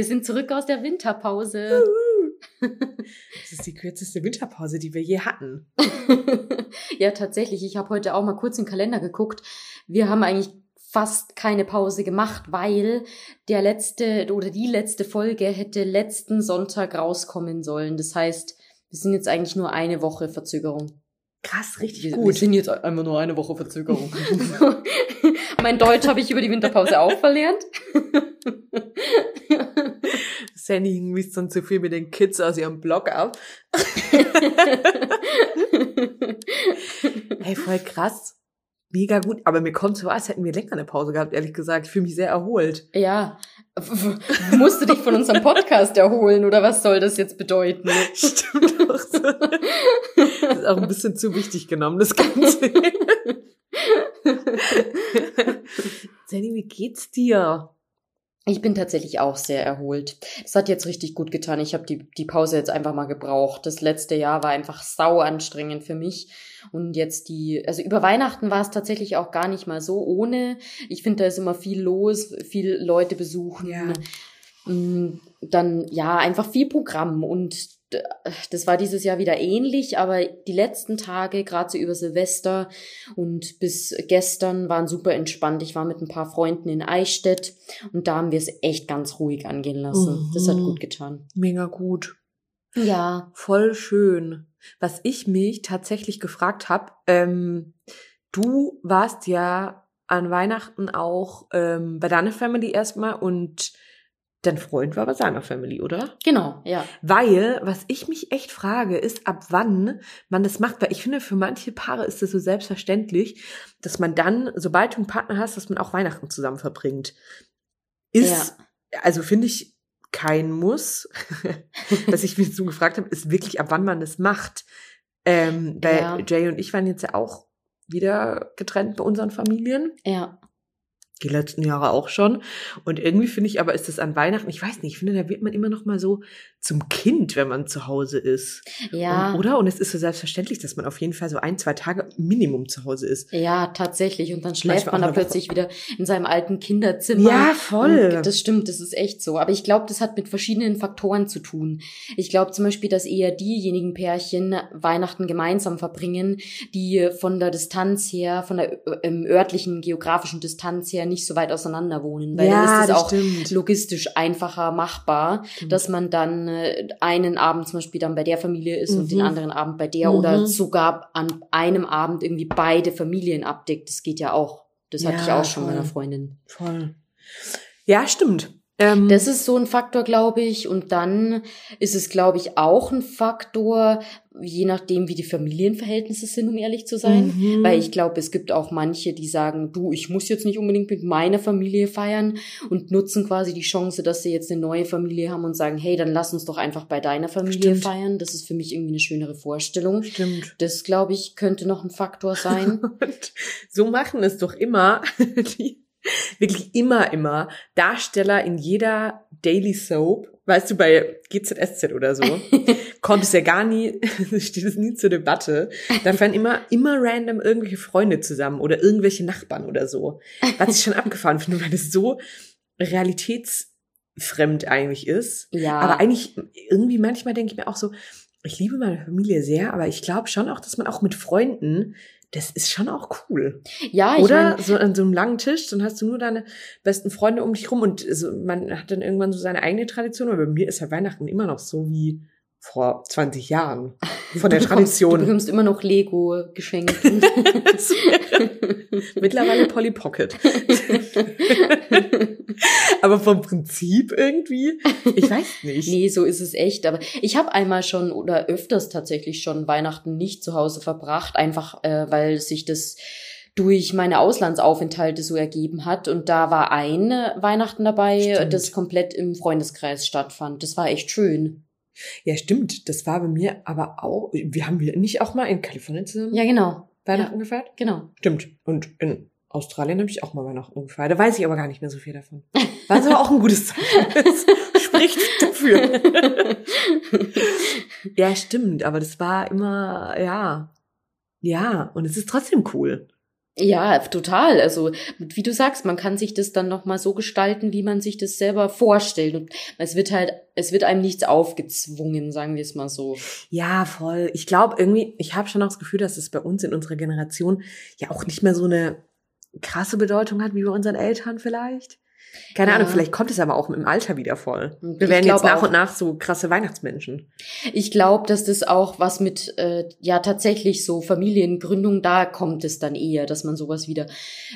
wir sind zurück aus der Winterpause. Das ist die kürzeste Winterpause, die wir je hatten. ja, tatsächlich. Ich habe heute auch mal kurz in den Kalender geguckt. Wir haben eigentlich fast keine Pause gemacht, weil der letzte oder die letzte Folge hätte letzten Sonntag rauskommen sollen. Das heißt, wir sind jetzt eigentlich nur eine Woche Verzögerung. Krass, richtig Wir, gut. wir sind jetzt einfach nur eine Woche Verzögerung. mein Deutsch habe ich über die Winterpause auch verlernt. Sandy liest dann zu viel mit den Kids aus ihrem Blog ab. Hey, voll krass. Mega gut. Aber mir kommt so, als hätten wir länger eine Pause gehabt, ehrlich gesagt. Ich fühle mich sehr erholt. ja, musst du dich von unserem Podcast erholen oder was soll das jetzt bedeuten? Stimmt auch so. Das ist auch ein bisschen zu wichtig genommen, das Ganze. Sandy, wie geht's dir? Ich bin tatsächlich auch sehr erholt. Das hat jetzt richtig gut getan. Ich habe die, die Pause jetzt einfach mal gebraucht. Das letzte Jahr war einfach sau anstrengend für mich. Und jetzt die, also über Weihnachten war es tatsächlich auch gar nicht mal so ohne. Ich finde, da ist immer viel los, viel Leute besuchen. Ja. Mm, Dann, ja, einfach viel Programm und das war dieses Jahr wieder ähnlich, aber die letzten Tage, gerade so über Silvester und bis gestern, waren super entspannt. Ich war mit ein paar Freunden in Eichstätt und da haben wir es echt ganz ruhig angehen lassen. Das hat Mhm. gut getan. Mega gut. Ja. Voll schön. Was ich mich tatsächlich gefragt habe, ähm, du warst ja an Weihnachten auch ähm, bei deiner Family erstmal und dein Freund war bei seiner Family, oder? Genau, ja. Weil, was ich mich echt frage, ist, ab wann man das macht. Weil ich finde, für manche Paare ist es so selbstverständlich, dass man dann, sobald du einen Partner hast, dass man auch Weihnachten zusammen verbringt. Ist, also finde ich kein Muss. was ich mich so gefragt habe, ist wirklich, ab wann man das macht. Ähm, weil Ja. Jay und ich waren jetzt ja auch wieder getrennt bei unseren Familien Ja. Die letzten Jahre auch schon. Und irgendwie finde ich aber, ist das an Weihnachten, ich weiß nicht, ich finde, da wird man immer noch mal so zum Kind, wenn man zu Hause ist. Ja. Und, oder? Und es ist so selbstverständlich, dass man auf jeden Fall so ein, zwei Tage Minimum zu Hause ist. Ja, tatsächlich. Und dann schläft Manchmal man da Woche. plötzlich wieder in seinem alten Kinderzimmer. Ja, voll. Und das stimmt, das ist echt so. Aber ich glaube, das hat mit verschiedenen Faktoren zu tun. Ich glaube zum Beispiel, dass eher diejenigen Pärchen Weihnachten gemeinsam verbringen, die von der Distanz her, von der äh, örtlichen, geografischen Distanz her nicht so weit auseinander wohnen. Weil dann ist es auch stimmt. logistisch einfacher machbar, Stimmt. dass man dann äh, einen Abend zum Beispiel dann bei der Familie ist und Mhm. den anderen Abend bei der Mhm. oder sogar an einem Abend irgendwie beide Familien abdeckt. Das geht ja auch. Das hatte Ja, ich auch schon voll. meiner Freundin. Voll. Ja, stimmt. Ähm, Das ist so ein Faktor, glaube ich. Und dann ist es, glaube ich, auch ein Faktor, je nachdem, wie die Familienverhältnisse sind, um ehrlich zu sein. Mhm. Weil ich glaube, es gibt auch manche, die sagen, du, ich muss jetzt nicht unbedingt mit meiner Familie feiern und nutzen quasi die Chance, dass sie jetzt eine neue Familie haben und sagen, hey, dann lass uns doch einfach bei deiner Familie Stimmt. feiern. Das ist für mich irgendwie eine schönere Vorstellung. Stimmt. Das, glaube ich, könnte noch ein Faktor sein. Und so machen es doch immer, die, wirklich immer, immer Darsteller in jeder Daily Soap. Weißt du, bei GZSZ oder so, kommt es ja gar nie, steht es nie zur Debatte. Da fahren immer, immer random irgendwelche Freunde zusammen oder irgendwelche Nachbarn oder so. Was ich schon abgefahren finde, weil das so realitätsfremd eigentlich ist. ja. Aber eigentlich, irgendwie manchmal denke ich mir auch so, ich liebe meine Familie sehr, aber ich glaube schon auch, dass man auch mit Freunden, das ist schon auch cool. ja, ich Oder mein, so an so einem langen Tisch, dann hast du nur deine besten Freunde um dich rum und so, man hat dann irgendwann so seine eigene Tradition. Aber bei mir ist ja Weihnachten immer noch so wie vor 20 Jahren. Von der bekommst, du Tradition. bekommst immer noch Lego geschenkt. Mittlerweile Polly Pocket. aber vom Prinzip irgendwie, ich weiß nicht. Nee, so ist es echt. Aber ich habe einmal schon oder öfters tatsächlich schon Weihnachten nicht zu Hause verbracht, einfach äh, weil sich das durch meine Auslandsaufenthalte so ergeben hat. Und da war ein Weihnachten dabei, Stimmt. das komplett im Freundeskreis stattfand. Das war echt schön. Ja, stimmt. Das war bei mir aber auch. Wir haben wir nicht auch mal in Kalifornien zusammen Ja, genau. Weihnachten gefeiert? Genau. Stimmt. Und in Australien habe ich auch mal Weihnachten gefeiert. Da weiß ich aber gar nicht mehr so viel davon. War es aber auch ein gutes Zeichen. Das spricht dafür. ja, stimmt. Aber das war immer, ja. Ja. Und es ist trotzdem cool. Ja, total. Also, wie du sagst, man kann sich das dann nochmal so gestalten, wie man sich das selber vorstellt. Und es wird halt, es wird einem nichts aufgezwungen, sagen wir es mal so. Ja, voll. Ich glaube irgendwie, ich habe schon auch das Gefühl, dass es bei uns in unserer Generation ja auch nicht mehr so eine krasse Bedeutung hat, wie bei unseren Eltern vielleicht. Keine Ja. Ahnung, vielleicht kommt es aber auch im Alter wieder voll. Wir werden jetzt nach auch. und nach so krasse Weihnachtsmenschen. Ich glaube, dass das auch was mit, äh, ja, tatsächlich so Familiengründung, da kommt es dann eher, dass man sowas wieder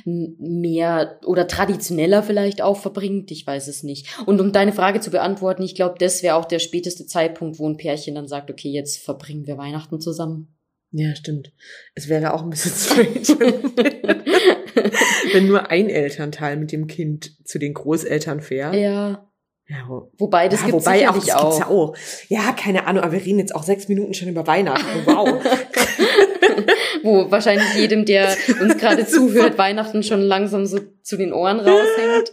mehr oder traditioneller vielleicht auch verbringt. Ich weiß es nicht. Und um deine Frage zu beantworten, ich glaube, das wäre auch der späteste Zeitpunkt, wo ein Pärchen dann sagt, okay, jetzt verbringen wir Weihnachten zusammen. Ja, stimmt. Es wäre auch ein bisschen strange, wenn nur ein Elternteil mit dem Kind zu den Großeltern fährt. ja. Ja, wo- Wobei, das ja, gibt's wobei auch, das gibt's auch. ja auch. Ja, keine Ahnung, aber wir reden jetzt auch sechs Minuten schon über Weihnachten. Wow. Wo wahrscheinlich jedem, der uns gerade zuhört, Weihnachten schon langsam so zu den Ohren raushängt.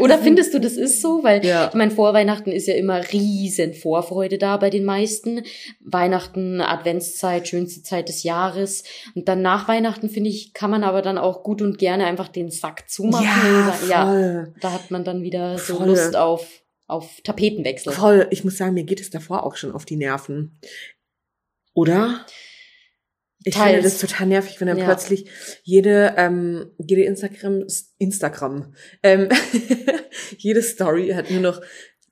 Oder findest du, das ist so? Weil Ja. ich meine, vor Weihnachten ist ja immer riesen Vorfreude da bei den meisten. Weihnachten, Adventszeit, schönste Zeit des Jahres. Und dann nach Weihnachten, finde ich, kann man aber dann auch gut und gerne einfach den Sack zumachen. ja, ja, da hat man dann wieder so Voll. Lust auf, auf Tapetenwechsel. Voll. Ich muss sagen, mir geht es davor auch schon auf die Nerven. Oder? Ich Teils. finde das total nervig, wenn dann Ja. plötzlich jede, ähm, jede Instagram, Instagram, ähm, jede Story hat nur noch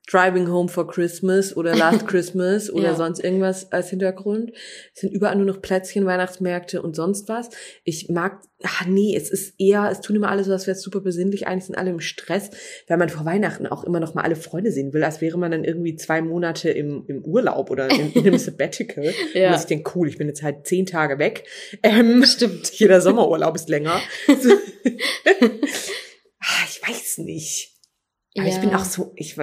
Driving Home for Christmas oder Last Christmas oder Ja. sonst irgendwas als Hintergrund. Es sind überall nur noch Plätzchen, Weihnachtsmärkte und sonst was. Ich mag, ach nee, es ist eher, es tun immer alle so, als wäre es super besinnlich. Eigentlich sind alle im Stress, weil man vor Weihnachten auch immer noch mal alle Freunde sehen will, als wäre man dann irgendwie zwei Monate im, im Urlaub oder in, in einem Sabbatical. Ja. Und ich denke, cool, ich bin jetzt halt zehn Tage weg. Ähm, Stimmt. jeder Sommerurlaub ist länger. Ah, ich weiß nicht. Aber ich Ja. bin auch so, ich,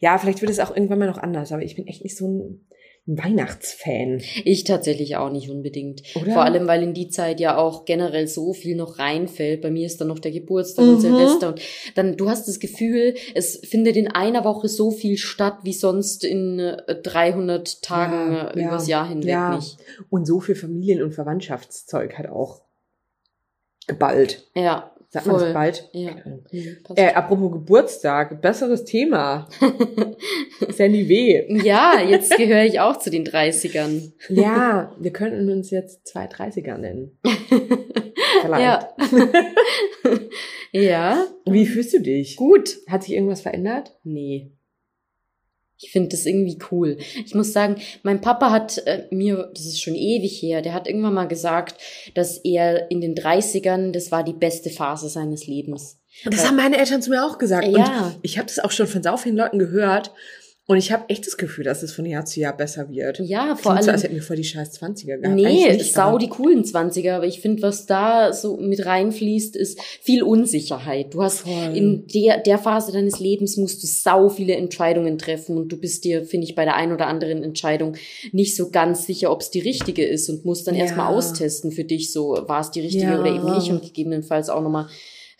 ja, vielleicht wird es auch irgendwann mal noch anders, aber ich bin echt nicht so ein, Weihnachtsfan. Ich tatsächlich auch nicht unbedingt. Oder? Vor allem, weil in die Zeit ja auch generell so viel noch reinfällt. Bei mir ist dann noch der Geburtstag Mhm. und Silvester und dann, du hast das Gefühl, es findet in einer Woche so viel statt, wie sonst in äh, 300 Tagen Ja, äh, ja, übers Jahr hinweg ja. nicht. Und so viel Familien- und Verwandtschaftszeug hat auch geballt. Ja, Sagt man voll. das bald? Ja. Mhm. Äh, apropos Geburtstag, besseres Thema. Sandy W. ja, jetzt gehöre ich auch zu den 30ern. Ja, wir könnten uns jetzt zwei 30er nennen. Vielleicht. Ja. ja, Wie fühlst du dich? gut. Hat sich irgendwas verändert? Nee. Ich finde das irgendwie cool. Ich muss sagen, mein Papa hat äh, mir, das ist schon ewig her, der hat irgendwann mal gesagt, dass er in den 30ern, das war die beste Phase seines Lebens. Das haben meine Eltern zu mir auch gesagt. Ja. Und ich habe das auch schon von so vielen Leuten gehört. Und ich habe echt das Gefühl, dass es von Jahr zu Jahr besser wird. Ja, vor Klingt so, allem. als hätten wir voll die scheiß 20er gehabt. Nee, nicht, sau die coolen 20er, aber ich finde, was da so mit reinfließt, ist viel Unsicherheit. Du hast Voll. in der, der Phase deines Lebens musst du sau viele Entscheidungen treffen und du bist dir, finde ich, bei der ein oder anderen Entscheidung nicht so ganz sicher, ob es die richtige ist und musst dann Ja. erstmal austesten für dich, so war es die richtige Ja. oder eben nicht und gegebenenfalls auch nochmal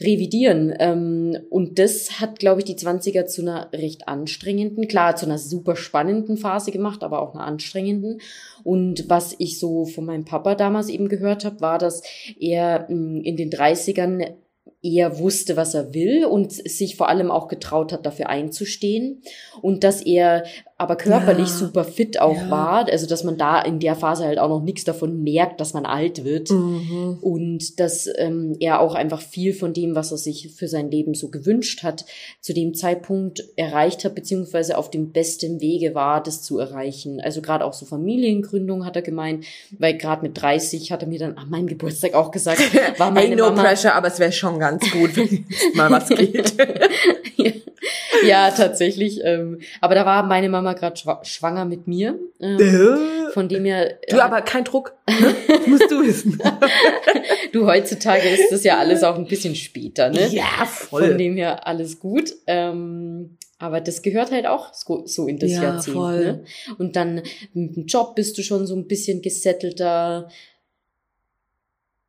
revidieren. Ähm, und das hat, glaube ich, die 20er zu einer recht anstrengenden, klar, zu einer super spannenden Phase gemacht, aber auch einer anstrengenden. Und was ich so von meinem Papa damals eben gehört habe, war, dass er mh, in den 30ern eher wusste, was er will und sich vor allem auch getraut hat, dafür einzustehen. Und dass er aber körperlich Ja. super fit auch Ja. war. Also, dass man da in der Phase halt auch noch nichts davon merkt, dass man alt wird. Mhm. Und dass ähm, er auch einfach viel von dem, was er sich für sein Leben so gewünscht hat, zu dem Zeitpunkt erreicht hat, beziehungsweise auf dem besten Wege war, das zu erreichen. Also gerade auch so Familiengründung hat er gemeint, weil gerade mit 30 hat er mir dann an meinem Geburtstag auch gesagt, war meine Ain't no Mama. pressure, aber es wäre schon ganz gut, wenn mal was geht. ja, tatsächlich. Ähm, aber da war meine Mama gerade schwa schwanger mit mir. Ähm, von dem her. du, aber kein Druck. ne? Das musst du wissen. du, heutzutage ist das ja alles auch ein bisschen später, ne? Ja, Von voll. dem her alles gut. Ähm, aber das gehört halt auch so, so in das Ja, Jahrzehnt. voll. Ne? Und dann mit dem Job bist du schon so ein bisschen gesettelter.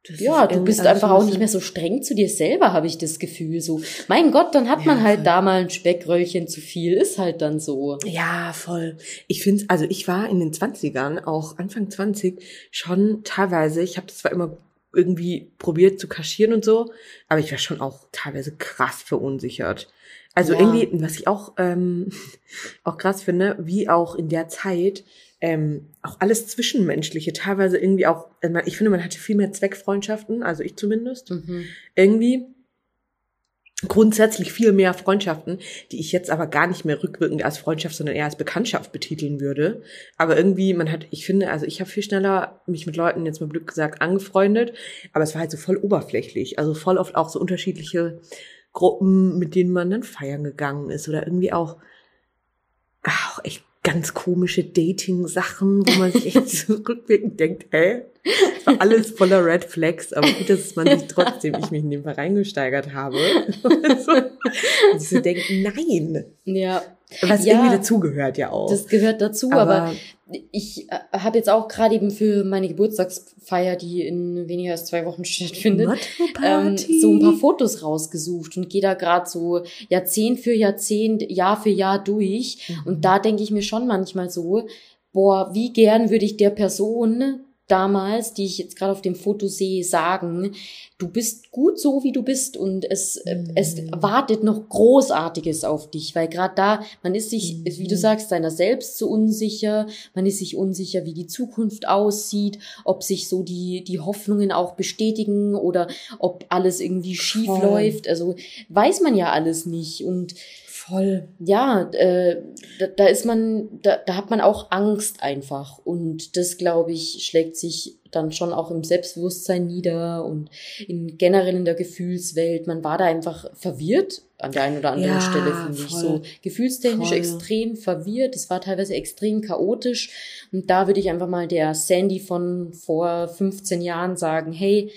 Das Ja, du bist alles einfach ein auch nicht mehr so streng zu dir selber, habe ich das Gefühl. So, mein Gott, dann hat man Ja, halt voll. da mal ein Speckröllchen zu viel, ist halt dann so. Ja, voll. Ich finde, also ich war in den 20ern, auch Anfang 20, schon teilweise, ich habe das zwar immer irgendwie probiert zu kaschieren und so. Aber ich war schon auch teilweise krass verunsichert. Also Ja. irgendwie, was ich auch, ähm, auch krass finde, wie auch in der Zeit ähm, auch alles Zwischenmenschliche, teilweise irgendwie auch, äh, ich finde, man hatte viel mehr Zweckfreundschaften, also ich zumindest. Mhm. Irgendwie grundsätzlich viel mehr Freundschaften, die ich jetzt aber gar nicht mehr rückwirkend als Freundschaft, sondern eher als Bekanntschaft betiteln würde. Aber irgendwie, man hat, ich finde, also ich habe viel schneller mich mit Leuten jetzt mal Glück gesagt angefreundet, aber es war halt so voll oberflächlich, also voll oft auch so unterschiedliche Gruppen, mit denen man dann feiern gegangen ist oder irgendwie auch auch echt ganz komische Dating-Sachen, wo man sich echt so rückwirkend denkt, hä? War alles voller Red Flags, aber gut, dass man sich trotzdem, ich mich in den Verein gesteigert habe. und ich so denke, nein. Ja, Was Ja. irgendwie dazugehört ja auch. das gehört dazu, aber, aber ich äh, habe jetzt auch gerade eben für meine Geburtstagsfeier, die in weniger als zwei Wochen stattfindet, ähm, so ein paar Fotos rausgesucht und gehe da gerade so Jahrzehnt für Jahrzehnt, Jahr für Jahr durch. Mhm. Und da denke ich mir schon manchmal so, boah, wie gern würde ich der Person damals, die ich jetzt gerade auf dem Foto sehe, sagen, du bist gut so, wie du bist und es, äh, Mhm. es wartet noch Großartiges auf dich, weil gerade da, man ist sich, Mhm. wie du sagst, seiner selbst so unsicher, man ist sich unsicher, wie die Zukunft aussieht, ob sich so die, die Hoffnungen auch bestätigen oder ob alles irgendwie schief Voll. läuft, also weiß man ja alles nicht und voll. ja, äh, da, da ist man, da, da hat man auch Angst einfach. Und das, glaube ich, schlägt sich dann schon auch im Selbstbewusstsein nieder und in generell in der Gefühlswelt. Man war da einfach verwirrt an der einen oder anderen Ja, Stelle, finde ich. So gefühlstechnisch Voll. extrem verwirrt. Es war teilweise extrem chaotisch. Und da würde ich einfach mal der Sandy von vor 15 Jahren sagen, hey,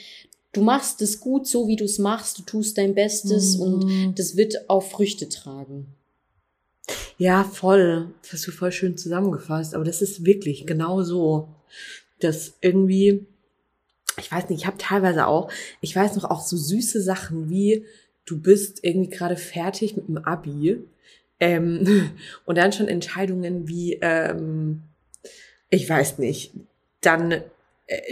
du machst es gut so, wie du es machst, du tust dein Bestes und Mhm. das wird auch Früchte tragen. Ja, voll. Das hast du voll schön zusammengefasst. Aber das ist wirklich genau so. Dass irgendwie, ich weiß nicht, ich habe teilweise auch, ich weiß noch auch so süße Sachen wie, du bist irgendwie gerade fertig mit dem Abi. Ähm, und dann schon Entscheidungen wie, ähm, ich weiß nicht, dann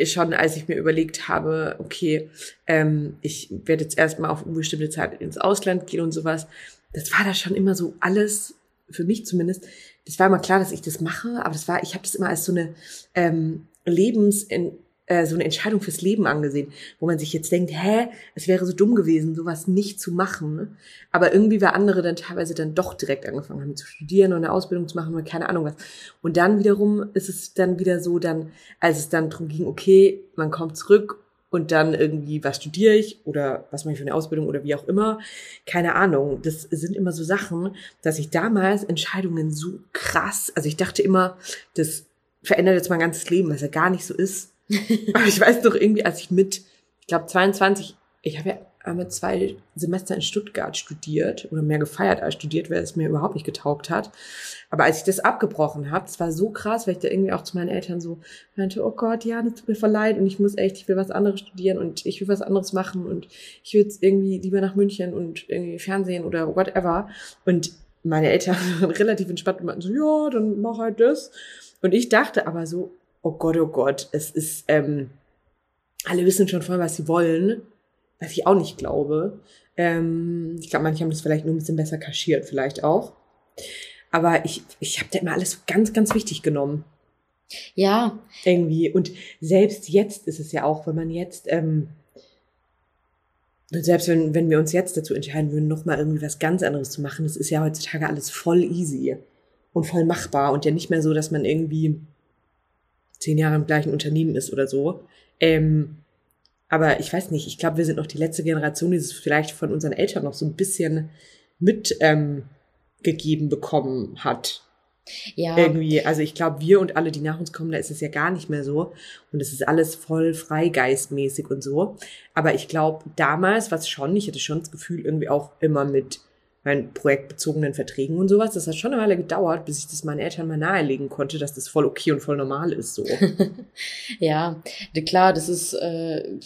schon, als ich mir überlegt habe, okay, ähm, ich werde jetzt erstmal auf unbestimmte Zeit ins Ausland gehen und sowas, das war da schon immer so alles, für mich zumindest, das war immer klar, dass ich das mache, aber das war, ich habe das immer als so eine ähm, Lebens, äh, so eine Entscheidung fürs Leben angesehen, wo man sich jetzt denkt, hä, es wäre so dumm gewesen, sowas nicht zu machen. Aber irgendwie, weil andere dann teilweise dann doch direkt angefangen haben zu studieren und eine Ausbildung zu machen oder keine Ahnung was. Und dann wiederum ist es dann wieder so, dann, als es dann darum ging, okay, man kommt zurück und dann irgendwie, was studiere ich oder was mache ich für eine Ausbildung oder wie auch immer. Keine Ahnung. Das sind immer so Sachen, dass ich damals Entscheidungen so krass, also ich dachte immer, das verändert jetzt mein ganzes Leben, was ja gar nicht so ist. Aber ich weiß noch irgendwie, als ich mit, ich glaube 22, ich habe ja einmal zwei Semester in Stuttgart studiert oder mehr gefeiert als studiert, weil es mir überhaupt nicht getaugt hat. Aber als ich das abgebrochen habe, das war so krass, weil ich da irgendwie auch zu meinen Eltern so meinte, oh Gott, ja, das tut mir voll leid und ich muss echt, ich will was anderes studieren und ich will was anderes machen und ich will jetzt irgendwie lieber nach München und irgendwie Fernsehen oder whatever. Und meine Eltern waren relativ entspannt und meinten so, ja, dann mach halt das. Und ich dachte aber so, oh Gott, oh Gott, es ist, ähm, alle wissen schon voll, was sie wollen, was ich auch nicht glaube. Ähm, ich glaube, manche haben das vielleicht nur ein bisschen besser kaschiert, vielleicht auch. Aber ich, ich habe da immer alles ganz, ganz wichtig genommen. Ja, Irgendwie. Und selbst jetzt ist es ja auch, wenn man jetzt, ähm, selbst wenn, wenn wir uns jetzt dazu entscheiden würden, nochmal irgendwie was ganz anderes zu machen, das ist ja heutzutage alles voll easy und voll machbar und ja nicht mehr so, dass man irgendwie zehn Jahre im gleichen Unternehmen ist oder so. Ähm, aber ich weiß nicht, ich glaube, wir sind noch die letzte Generation, die es vielleicht von unseren Eltern noch so ein bisschen mit ähm, bekommen hat. ja. Irgendwie, also ich glaube, wir und alle, die nach uns kommen, da ist es ja gar nicht mehr so. Und es ist alles voll freigeistmäßig und so. Aber ich glaube, damals war es schon, ich hatte schon das Gefühl, irgendwie auch immer mit meinen projektbezogenen Verträgen und sowas. Das hat schon eine Weile gedauert, bis ich das meinen Eltern mal nahelegen konnte, dass das voll okay und voll normal ist. So. Ja, klar, das ist, äh,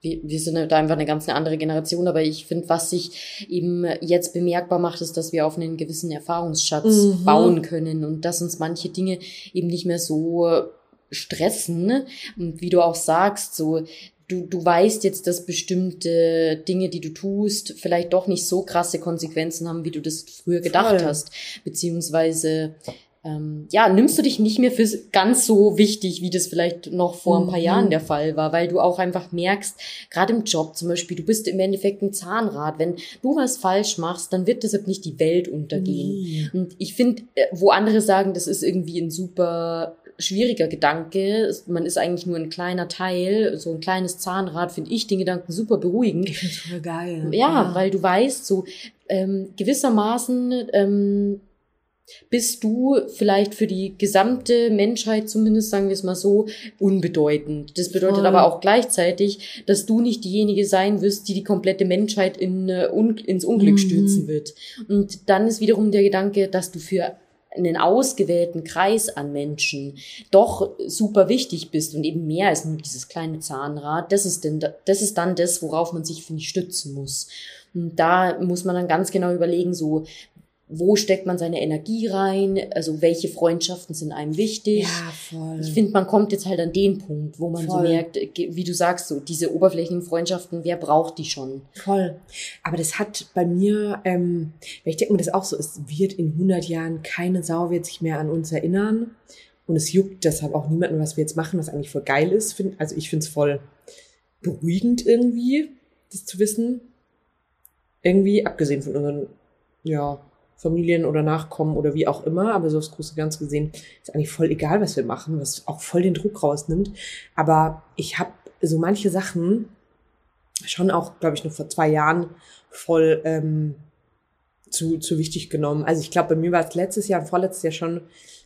wir, wir sind halt einfach eine ganz eine andere Generation, aber ich finde, was sich eben jetzt bemerkbar macht, ist, dass wir auf einen gewissen Erfahrungsschatz Mhm. bauen können und dass uns manche Dinge eben nicht mehr so stressen. Und wie du auch sagst, so du, du weißt jetzt, dass bestimmte Dinge, die du tust, vielleicht doch nicht so krasse Konsequenzen haben, wie du das früher gedacht Voll. hast. Beziehungsweise, ähm, ja, nimmst du dich nicht mehr für ganz so wichtig, wie das vielleicht noch vor ein paar Mhm. Jahren der Fall war, weil du auch einfach merkst, gerade im Job zum Beispiel, du bist im Endeffekt ein Zahnrad. Wenn du was falsch machst, dann wird deshalb nicht die Welt untergehen. Nie. Und ich finde, äh, wo andere sagen, das ist irgendwie ein super schwieriger Gedanke, man ist eigentlich nur ein kleiner Teil, so ein kleines Zahnrad, finde ich den Gedanken super beruhigend. Ich voll geil. Ja, weil du weißt, so ähm, gewissermaßen ähm, bist du vielleicht für die gesamte Menschheit, zumindest sagen wir es mal so, unbedeutend. Das bedeutet Voll. aber auch gleichzeitig, dass du nicht diejenige sein wirst, die die komplette Menschheit in, äh, un ins Unglück Mhm. stürzen wird. Und dann ist wiederum der Gedanke, dass du für einen ausgewählten Kreis an Menschen doch super wichtig bist und eben mehr als nur dieses kleine Zahnrad. Das ist denn, das ist dann das, worauf man sich, finde ich, stützen muss. Und da muss man dann ganz genau überlegen, so, wo steckt man seine Energie rein? Also, welche Freundschaften sind einem wichtig? Ja, voll. Ich finde, man kommt jetzt halt an den Punkt, wo man so Voll. merkt, ge- wie du sagst, so diese oberflächlichen Freundschaften, wer braucht die schon? Voll. Aber das hat bei mir, ähm, weil ich denke mir das auch so, es wird in 100 Jahren keine Sau wird sich mehr an uns erinnern. Und es juckt deshalb auch niemanden, was wir jetzt machen, was eigentlich voll geil ist. Also ich finde es voll beruhigend irgendwie, das zu wissen. Irgendwie, abgesehen von unseren, ja, Familien oder Nachkommen oder wie auch immer, aber so aufs große Ganze gesehen, ist eigentlich voll egal, was wir machen, was auch voll den Druck rausnimmt. Aber ich habe so manche Sachen, schon auch, glaube ich, noch vor zwei Jahren voll ähm, zu, zu wichtig genommen. Also ich glaube, bei mir war es letztes Jahr vorletztes Jahr schon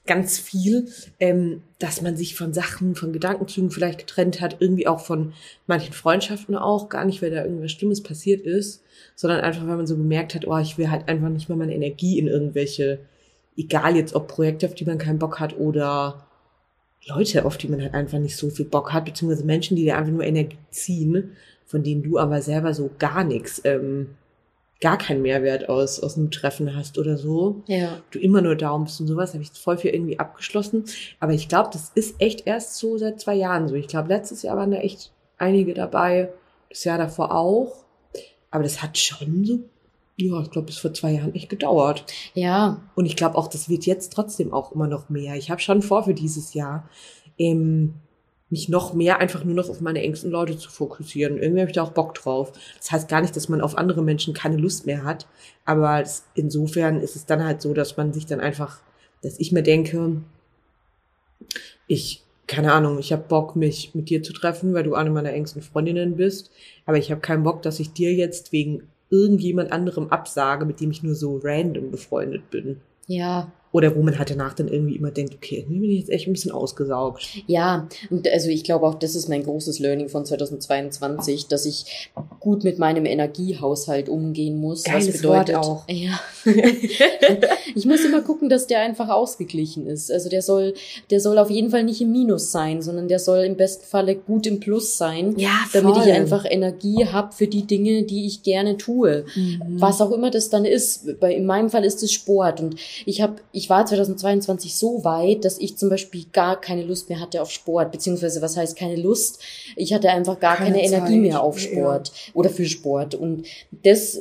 ganz viel, ähm, dass man sich von Sachen, von Gedankenzügen vielleicht getrennt hat, irgendwie auch von manchen Freundschaften auch, gar nicht, weil da irgendwas Schlimmes passiert ist, sondern einfach, weil man so gemerkt hat, oh, ich will halt einfach nicht mehr meine Energie in irgendwelche, egal jetzt ob Projekte, auf die man keinen Bock hat oder Leute, auf die man halt einfach nicht so viel Bock hat, beziehungsweise Menschen, die dir einfach nur Energie ziehen, von denen du aber selber so gar nichts, ähm, gar keinen Mehrwert aus, aus einem Treffen hast oder so. Ja. Du immer nur Daumen bist und sowas, habe ich voll viel irgendwie abgeschlossen. Aber ich glaube, das ist echt erst so seit zwei Jahren so. Ich glaube, letztes Jahr waren da echt einige dabei, das Jahr davor auch. Aber das hat schon so, ja, ich glaube, bis vor zwei Jahren echt gedauert. Ja, Und ich glaube auch, das wird jetzt trotzdem auch immer noch mehr. Ich habe schon vor für dieses Jahr, ähm, mich noch mehr einfach nur noch auf meine engsten Leute zu fokussieren. Irgendwie habe ich da auch Bock drauf. Das heißt gar nicht, dass man auf andere Menschen keine Lust mehr hat, aber insofern ist es dann halt so, dass man sich dann einfach, dass ich mir denke, ich, keine Ahnung, ich habe Bock, mich mit dir zu treffen, weil du eine meiner engsten Freundinnen bist, aber ich habe keinen Bock, dass ich dir jetzt wegen irgendjemand anderem absage, mit dem ich nur so random befreundet bin. ja, Oder wo man halt danach dann irgendwie immer denkt, okay, bin ich jetzt echt ein bisschen ausgesaugt. Ja, und also ich glaube auch, das ist mein großes Learning von 2022, dass ich gut mit meinem Energiehaushalt umgehen muss. Geiles was bedeutet, Wort auch. Ja. ich muss immer gucken, dass der einfach ausgeglichen ist. Also der soll, der soll auf jeden Fall nicht im Minus sein, sondern der soll im besten Falle gut im Plus sein, Ja, damit voll. ich einfach Energie habe für die Dinge, die ich gerne tue. Mhm. Was auch immer das dann ist. Bei, in meinem Fall ist es Sport. Und ich habe, ich war 2022 so weit, dass ich zum Beispiel gar keine Lust mehr hatte auf Sport. Beziehungsweise, was heißt keine Lust? Ich hatte einfach gar Keine keine, Energie mehr auf ja. Sport oder für Sport. Und das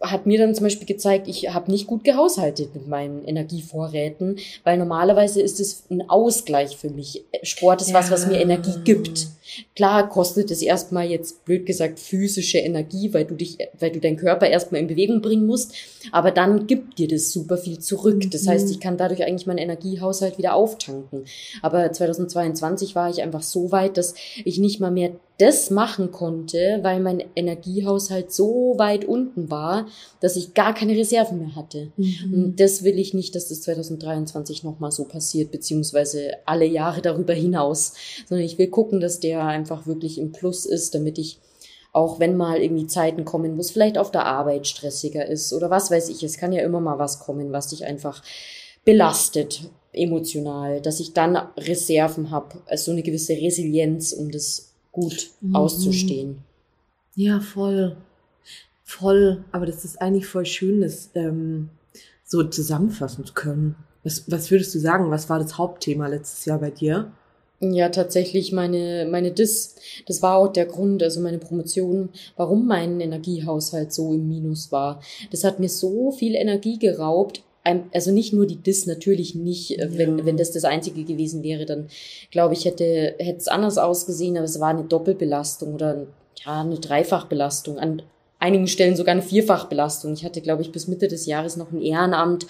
hat mir dann zum Beispiel gezeigt, ich habe nicht gut gehaushaltet mit meinen Energievorräten, weil normalerweise ist es ein Ausgleich für mich. Sport ist was, was mir Ja. Energie gibt. Klar kostet es erstmal jetzt blöd gesagt physische Energie, weil du dich, weil du deinen Körper erstmal in Bewegung bringen musst, aber dann gibt dir das super viel zurück. Das Mhm. heißt, ich kann dadurch eigentlich meinen Energiehaushalt wieder auftanken. Aber 2022 war ich einfach so weit, dass ich nicht mal mehr das machen konnte, weil mein Energiehaushalt so weit unten war, dass ich gar keine Reserven mehr hatte. Mhm. Und das will ich nicht, dass das 2023 nochmal so passiert, beziehungsweise alle Jahre darüber hinaus, sondern ich will gucken, dass der einfach wirklich im Plus ist, damit ich auch wenn mal irgendwie Zeiten kommen, wo es vielleicht auf der Arbeit stressiger ist oder was weiß ich, es kann ja immer mal was kommen, was dich einfach belastet emotional, dass ich dann Reserven habe, also so eine gewisse Resilienz, um das gut Mhm. auszustehen. Ja, voll. Voll. Aber das ist eigentlich voll schön, das ähm, so zusammenfassen zu können. Was, was würdest du sagen? Was war das Hauptthema letztes Jahr bei dir? Ja, tatsächlich meine, meine Dis, das war auch der Grund, also meine Promotion, warum mein Energiehaushalt so im Minus war. Das hat mir so viel Energie geraubt. Also nicht nur die Dis, natürlich nicht. Äh, wenn, ja. wenn das das Einzige gewesen wäre, dann glaube ich, hätte, hätte es anders ausgesehen, aber es war eine Doppelbelastung oder ja, eine Dreifachbelastung. An einigen Stellen sogar eine Vierfachbelastung. Ich hatte, glaube ich, bis Mitte des Jahres noch ein Ehrenamt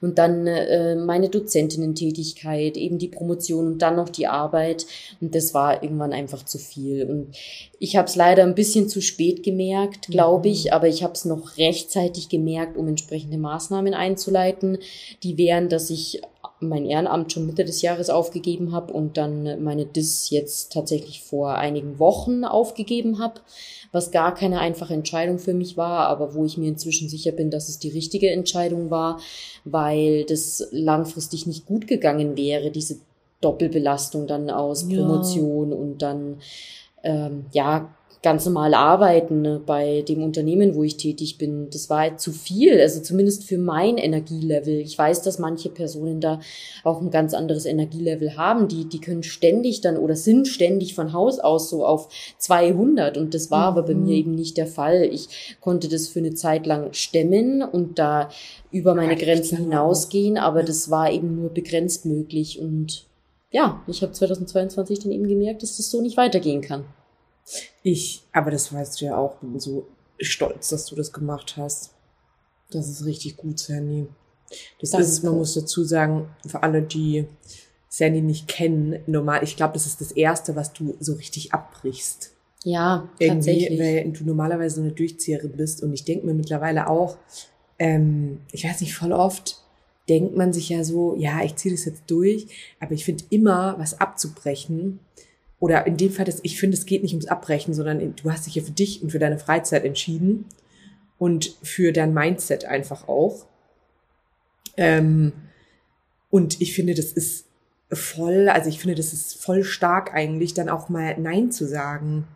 und dann äh, meine Dozentinnen-Tätigkeit, eben die Promotion und dann noch die Arbeit. Und das war irgendwann einfach zu viel. Und ich habe es leider ein bisschen zu spät gemerkt, glaube ich, mhm. aber ich habe es noch rechtzeitig gemerkt, um entsprechende Maßnahmen einzuleiten. Die wären, dass ich mein Ehrenamt schon Mitte des Jahres aufgegeben habe und dann meine DIS jetzt tatsächlich vor einigen Wochen aufgegeben habe was gar keine einfache Entscheidung für mich war, aber wo ich mir inzwischen sicher bin, dass es die richtige Entscheidung war, weil das langfristig nicht gut gegangen wäre, diese Doppelbelastung dann aus Promotion ja. und dann ähm, ja ganz normal arbeiten ne, bei dem Unternehmen, wo ich tätig bin. Das war halt zu viel, also zumindest für mein Energielevel. Ich weiß, dass manche Personen da auch ein ganz anderes Energielevel haben. Die, die können ständig dann oder sind ständig von Haus aus so auf 200 und das war mhm. aber bei mir mhm. eben nicht der Fall. Ich konnte das für eine Zeit lang stemmen und da über meine Grenzen hinausgehen, aber das war eben nur begrenzt möglich und ja, ich habe 2022 dann eben gemerkt, dass das so nicht weitergehen kann. Ich, aber das weißt du ja auch, bin so stolz, dass du das gemacht hast. Das ist richtig gut, Sandy. Das Danke. ist man muss dazu sagen, für alle, die Sandy nicht kennen, normal, ich glaube, das ist das Erste, was du so richtig abbrichst. Ja, Irgendwie, tatsächlich. Weil du normalerweise so eine Durchzieherin bist und ich denke mir mittlerweile auch, ähm, ich weiß nicht, voll oft denkt man sich ja so, ja, ich ziehe das jetzt durch, aber ich finde immer, was abzubrechen, oder in dem Fall, dass ich finde, es geht nicht ums Abbrechen, sondern du hast dich ja für dich und für deine Freizeit entschieden und für dein Mindset einfach auch. Ähm, und ich finde, das ist voll, also ich finde, das ist voll stark eigentlich, dann auch mal Nein zu sagen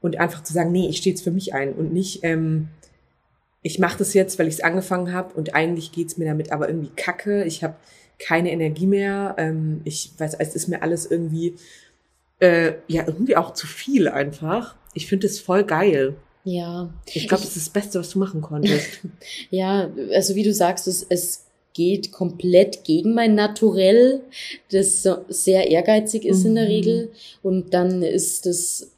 und einfach zu sagen, nee, ich stehe jetzt für mich ein und nicht, ähm, ich mache das jetzt, weil ich es angefangen habe und eigentlich geht's mir damit aber irgendwie kacke. Ich habe keine Energie mehr. Ähm, ich weiß, es ist mir alles irgendwie äh, ja irgendwie auch zu viel einfach. Ich finde es voll geil. Ja. Ich glaube, das ist das Beste, was du machen konntest. ja, also wie du sagst, es, es geht komplett gegen mein Naturell, das sehr ehrgeizig ist mhm. in der mhm. Regel. Und dann ist es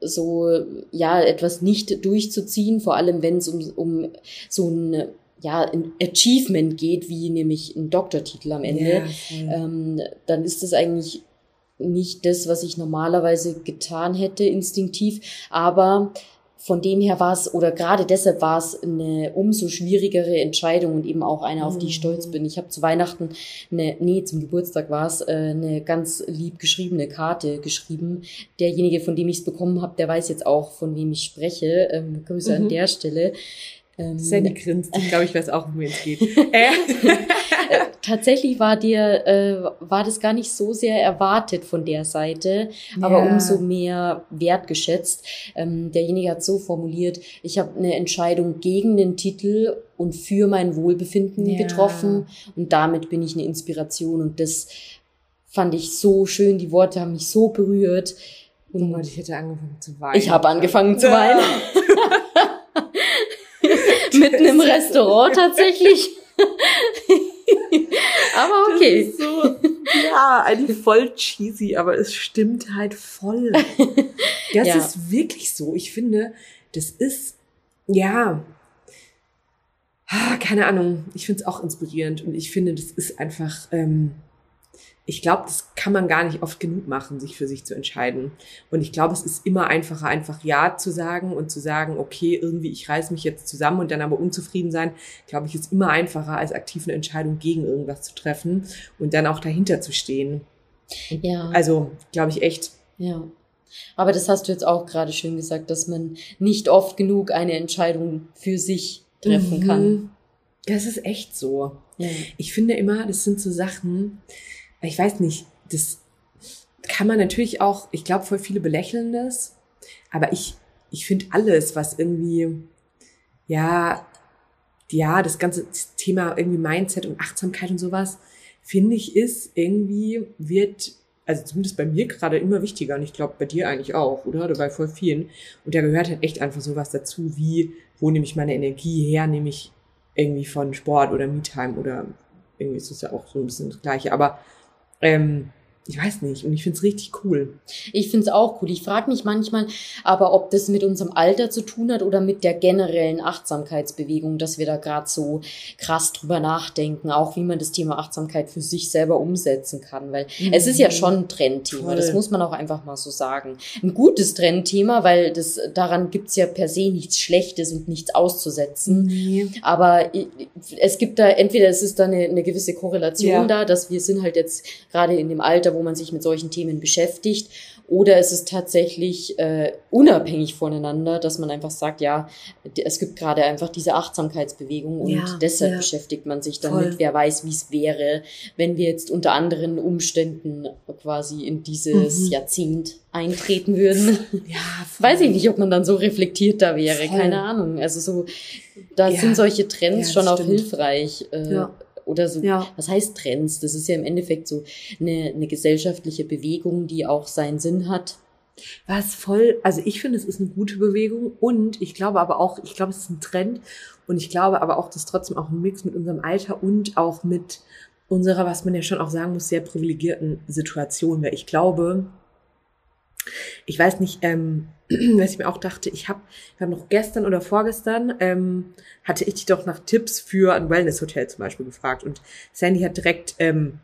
so, ja, etwas nicht durchzuziehen, vor allem wenn es um, um so ein ja, ein Achievement geht, wie nämlich ein Doktortitel am Ende, ja, ähm, dann ist es eigentlich nicht das, was ich normalerweise getan hätte, instinktiv, aber von dem her war es, oder gerade deshalb war es eine umso schwierigere Entscheidung und eben auch eine, auf die ich stolz bin. Ich habe zu Weihnachten, eine, nee, zum Geburtstag war es, äh, eine ganz lieb geschriebene Karte geschrieben. Derjenige, von dem ich es bekommen habe, der weiß jetzt auch, von wem ich spreche. Ähm, Grüße mhm. an der Stelle. Ähm, Sandy grinst, ich glaube, ich weiß auch, wohin es geht. Äh, tatsächlich war dir, äh, war das gar nicht so sehr erwartet von der Seite, ja. aber umso mehr wertgeschätzt. Ähm, derjenige hat so formuliert, ich habe eine Entscheidung gegen den Titel und für mein Wohlbefinden ja. getroffen und damit bin ich eine Inspiration und das fand ich so schön, die Worte haben mich so berührt. Und oh Gott, ich hätte angefangen zu weinen. Ich habe angefangen zu weinen. Mitten im Restaurant tatsächlich. aber okay. so, ja, eigentlich voll cheesy, aber es stimmt halt voll. Das ja. ist wirklich so. Ich finde, das ist, ja, ah, keine Ahnung. Ich finde es auch inspirierend und ich finde, das ist einfach, ähm, ich glaube, das kann man gar nicht oft genug machen, sich für sich zu entscheiden. Und ich glaube, es ist immer einfacher, einfach Ja zu sagen und zu sagen, okay, irgendwie, ich reiß mich jetzt zusammen und dann aber unzufrieden sein, glaube ich, ist immer einfacher, als aktiv eine Entscheidung gegen irgendwas zu treffen und dann auch dahinter zu stehen. Ja. Also, glaube ich echt. Ja. Aber das hast du jetzt auch gerade schön gesagt, dass man nicht oft genug eine Entscheidung für sich treffen mhm. kann. Das ist echt so. Ja. Ich finde immer, das sind so Sachen, ich weiß nicht, das kann man natürlich auch, ich glaube, voll viele belächeln das, aber ich, ich finde alles, was irgendwie, ja, ja, das ganze Thema irgendwie Mindset und Achtsamkeit und sowas, finde ich, ist irgendwie, wird also zumindest bei mir gerade immer wichtiger und ich glaube bei dir eigentlich auch, oder? Oder bei voll vielen. Und da gehört halt echt einfach sowas dazu, wie, wo nehme ich meine Energie her? Nehme ich irgendwie von Sport oder Me-Time oder irgendwie ist das ja auch so ein bisschen das Gleiche. Aber ähm, ich weiß nicht. Und ich find's richtig cool. Ich find's auch cool. Ich frage mich manchmal aber, ob das mit unserem Alter zu tun hat oder mit der generellen Achtsamkeitsbewegung, dass wir da gerade so krass drüber nachdenken, auch wie man das Thema Achtsamkeit für sich selber umsetzen kann. Weil mhm. es ist ja schon ein Trendthema, Voll. das muss man auch einfach mal so sagen. Ein gutes Trendthema, weil das daran gibt's ja per se nichts Schlechtes und nichts auszusetzen. Mhm. Aber es gibt da, entweder es ist da eine, eine gewisse Korrelation ja. da, dass wir sind halt jetzt gerade in dem Alter, wo man sich mit solchen Themen beschäftigt. Oder ist es tatsächlich äh, unabhängig voneinander, dass man einfach sagt, ja, es gibt gerade einfach diese Achtsamkeitsbewegung und ja, deshalb ja. beschäftigt man sich damit. Voll. Wer weiß, wie es wäre, wenn wir jetzt unter anderen Umständen quasi in dieses mhm. Jahrzehnt eintreten würden. Ja, voll. weiß ich nicht, ob man dann so reflektiert da wäre. Voll. Keine Ahnung. Also so, da ja. sind solche Trends schon auch stimmt. hilfreich. Äh, ja oder so, ja. was heißt Trends? Das ist ja im Endeffekt so eine, eine gesellschaftliche Bewegung, die auch seinen Sinn hat. Was voll, also ich finde, es ist eine gute Bewegung und ich glaube aber auch, ich glaube, es ist ein Trend und ich glaube aber auch, dass trotzdem auch ein Mix mit unserem Alter und auch mit unserer, was man ja schon auch sagen muss, sehr privilegierten Situation wäre. Ich glaube, ich weiß nicht, ähm, was ich mir auch dachte, ich habe hab noch gestern oder vorgestern, ähm, hatte ich dich doch nach Tipps für ein Wellness-Hotel zum Beispiel gefragt. Und Sandy hat direkt ähm,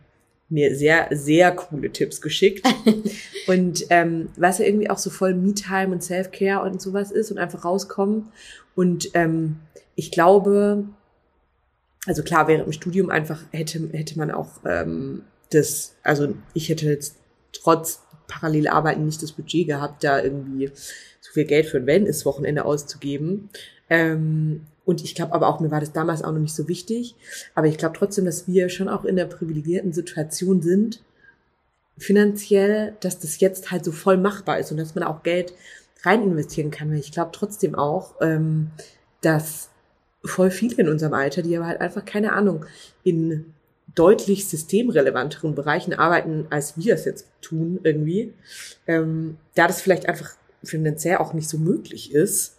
mir sehr, sehr coole Tipps geschickt. und ähm, was ja irgendwie auch so voll Me-Time und Self-Care und sowas ist und einfach rauskommen. Und ähm, ich glaube, also klar, während dem Studium einfach hätte, hätte man auch ähm, das, also ich hätte jetzt trotz parallel arbeiten nicht das Budget gehabt, da irgendwie so viel Geld für ein Wellness-Wochenende auszugeben. Ähm, und ich glaube aber auch, mir war das damals auch noch nicht so wichtig. Aber ich glaube trotzdem, dass wir schon auch in der privilegierten Situation sind, finanziell, dass das jetzt halt so voll machbar ist und dass man auch Geld rein investieren kann. Weil ich glaube trotzdem auch, ähm, dass voll viele in unserem Alter, die aber halt einfach keine Ahnung in deutlich systemrelevanteren Bereichen arbeiten, als wir es jetzt tun irgendwie, ähm, da das vielleicht einfach finanziell auch nicht so möglich ist,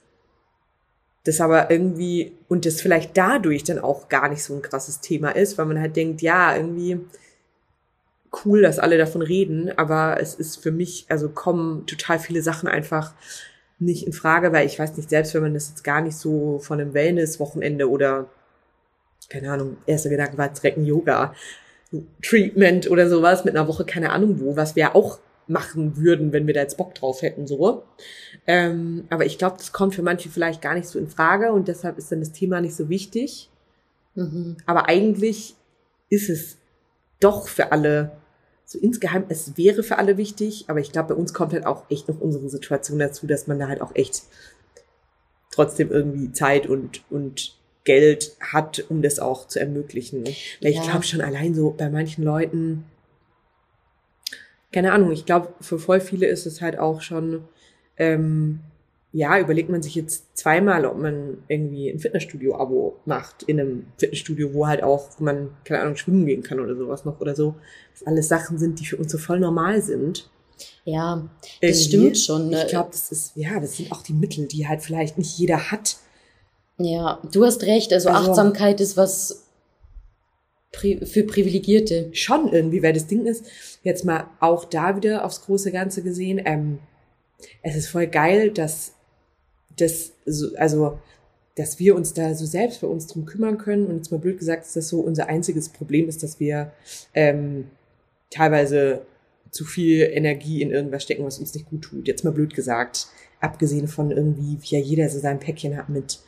das aber irgendwie und das vielleicht dadurch dann auch gar nicht so ein krasses Thema ist, weil man halt denkt, ja, irgendwie cool, dass alle davon reden, aber es ist für mich, also kommen total viele Sachen einfach nicht in Frage, weil ich weiß nicht, selbst wenn man das jetzt gar nicht so von einem Wellness-Wochenende oder keine Ahnung, erster Gedanke war direkt ein Yoga Treatment oder sowas mit einer Woche, keine Ahnung wo, was wir auch machen würden, wenn wir da jetzt Bock drauf hätten, so. Ähm, aber ich glaube, das kommt für manche vielleicht gar nicht so in Frage und deshalb ist dann das Thema nicht so wichtig. Mhm. Aber eigentlich ist es doch für alle so insgeheim, es wäre für alle wichtig, aber ich glaube, bei uns kommt halt auch echt noch unsere Situation dazu, dass man da halt auch echt trotzdem irgendwie Zeit und, und Geld hat, um das auch zu ermöglichen. Weil ja. ich glaube schon allein so bei manchen Leuten, keine Ahnung, ich glaube, für voll viele ist es halt auch schon, ähm, ja, überlegt man sich jetzt zweimal, ob man irgendwie ein Fitnessstudio-Abo macht, in einem Fitnessstudio, wo halt auch, man, keine Ahnung, schwimmen gehen kann oder sowas noch oder so. Das alles Sachen sind, die für uns so voll normal sind. Ja, das irgendwie, stimmt schon. Ne? Ich glaube, das ist, ja, das sind auch die Mittel, die halt vielleicht nicht jeder hat ja, du hast recht. Also, also Achtsamkeit ist was für Privilegierte. Schon irgendwie, weil das Ding ist, jetzt mal auch da wieder aufs große Ganze gesehen, ähm, es ist voll geil, dass das, so, also, dass wir uns da so selbst bei uns drum kümmern können. Und jetzt mal blöd gesagt, ist das so unser einziges Problem ist, dass wir ähm, teilweise zu viel Energie in irgendwas stecken, was uns nicht gut tut. Jetzt mal blöd gesagt. Abgesehen von irgendwie, wie ja jeder so sein Päckchen hat mit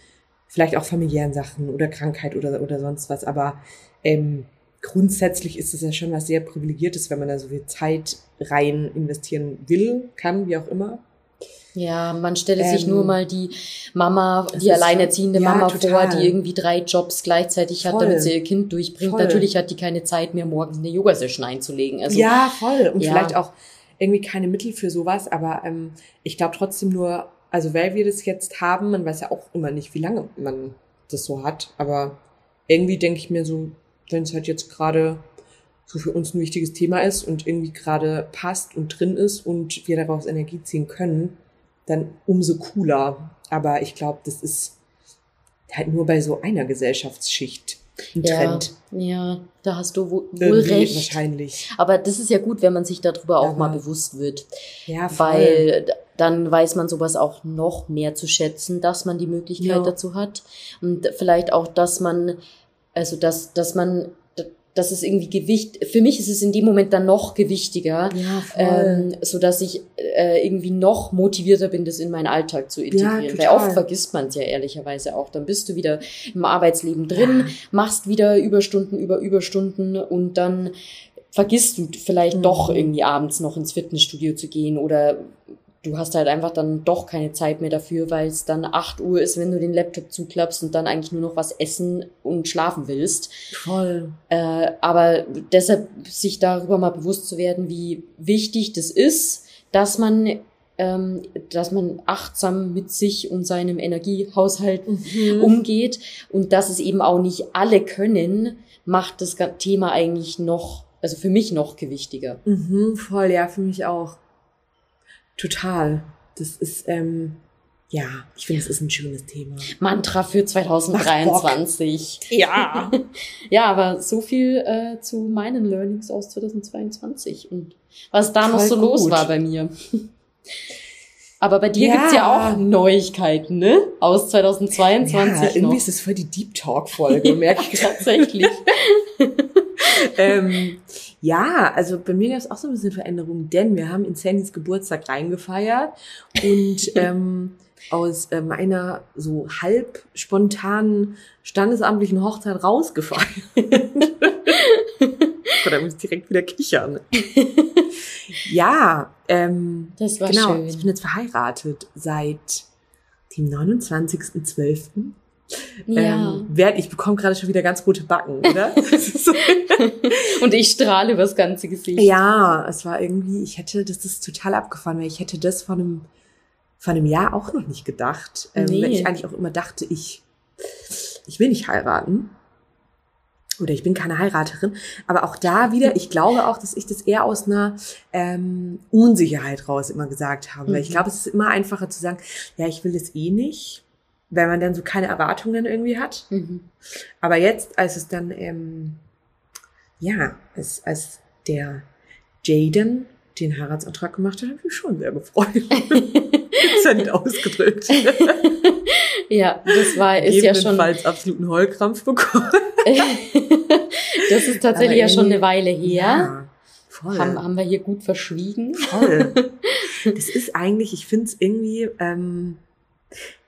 vielleicht auch familiären Sachen oder Krankheit oder, oder sonst was. Aber ähm, grundsätzlich ist es ja schon was sehr Privilegiertes, wenn man da so viel Zeit rein investieren will, kann, wie auch immer. Ja, man stelle ähm, sich nur mal die Mama, die alleinerziehende so, Mama total. vor, die irgendwie drei Jobs gleichzeitig voll. hat, damit sie ihr Kind durchbringt. Voll. Natürlich hat die keine Zeit mehr, morgens eine Yoga-Session einzulegen. Also, ja, voll. Und ja. vielleicht auch irgendwie keine Mittel für sowas, aber ähm, ich glaube trotzdem nur, also weil wir das jetzt haben, man weiß ja auch immer nicht, wie lange man das so hat, aber irgendwie denke ich mir so, wenn es halt jetzt gerade so für uns ein wichtiges Thema ist und irgendwie gerade passt und drin ist und wir daraus Energie ziehen können, dann umso cooler. Aber ich glaube, das ist halt nur bei so einer Gesellschaftsschicht ein Ja, Trend. ja, da hast du wo- wohl Irgendwie recht. Wahrscheinlich. Aber das ist ja gut, wenn man sich darüber auch Aber- mal bewusst wird. Ja, voll. Weil dann weiß man sowas auch noch mehr zu schätzen, dass man die Möglichkeit Ja. dazu hat. Und vielleicht auch, dass man, also dass, dass man, dass es irgendwie Gewicht, für mich ist es in dem Moment dann noch gewichtiger, ja, ähm, so dass ich äh, irgendwie noch motivierter bin, das in meinen Alltag zu integrieren. Weil total. oft vergisst man es ja ehrlicherweise auch. Dann bist du wieder im Arbeitsleben drin, machst wieder Überstunden über Überstunden und dann vergisst du vielleicht Mhm. doch irgendwie abends noch ins Fitnessstudio zu gehen oder du hast halt einfach dann doch keine Zeit mehr dafür, weil es dann 8 Uhr ist, wenn du den Laptop zuklappst und dann eigentlich nur noch was essen und schlafen willst. voll. Äh, aber deshalb sich darüber mal bewusst zu werden, wie wichtig das ist, dass man, ähm, dass man achtsam mit sich und seinem Energiehaushalt Mhm. umgeht und dass es eben auch nicht alle können, macht das Thema eigentlich noch, also für mich noch gewichtiger. Mhm, voll, ja, für mich auch. Total. Das ist, ähm, ja, ich finde, es ist ein schönes Thema. Mantra für 2023. Ja. Ja, aber so viel äh, zu meinen Learnings aus 2022 und was da noch Voll so los gut. war bei mir. Aber bei dir Ja. gibt's ja auch Neuigkeiten, ne? Aus ja 2022 irgendwie noch. ist es voll die Deep Talk-Folge, merke ich. Tatsächlich. ähm, ja, also bei mir gab es auch so ein bisschen Veränderungen, denn wir haben in Sandys Geburtstag reingefeiert und ähm, aus äh, meiner so halb spontanen standesamtlichen Hochzeit rausgefeiert. Gott, da muss ich direkt wieder kichern. ja, ähm, Das war genau. Ich bin schön. jetzt verheiratet seit dem 29.12. Ja. Ähm, werd, ich bekomme gerade schon wieder ganz rote Backen, oder? Und ich strahle übers ganze Gesicht. ja, es war irgendwie, ich hätte, das ist total abgefahren, weil ich hätte das von einem, von einem Jahr auch noch nicht gedacht. Ähm, Nee. Weil ich eigentlich auch immer dachte, ich, ich will nicht heiraten. Oder ich bin keine Heiraterin. Aber auch da wieder, ich glaube auch, dass ich das eher aus einer ähm, Unsicherheit raus immer gesagt habe. Weil ich Mhm. glaube, es ist immer einfacher zu sagen, ja, ich will das eh nicht, weil man dann so keine Erwartungen irgendwie hat. Mhm. Aber jetzt, als es dann, ähm, ja, als, als der Jaden den Heiratsantrag gemacht hat, habe ich mich schon sehr gefreut. Dezent ausgedrückt. Ja, das war, ist ja schon, absoluten Heulkrampf bekommen. das ist tatsächlich ja schon eine Weile her. voll. Haben, haben wir hier gut verschwiegen. voll. Das ist eigentlich, ich finde es irgendwie, ähm,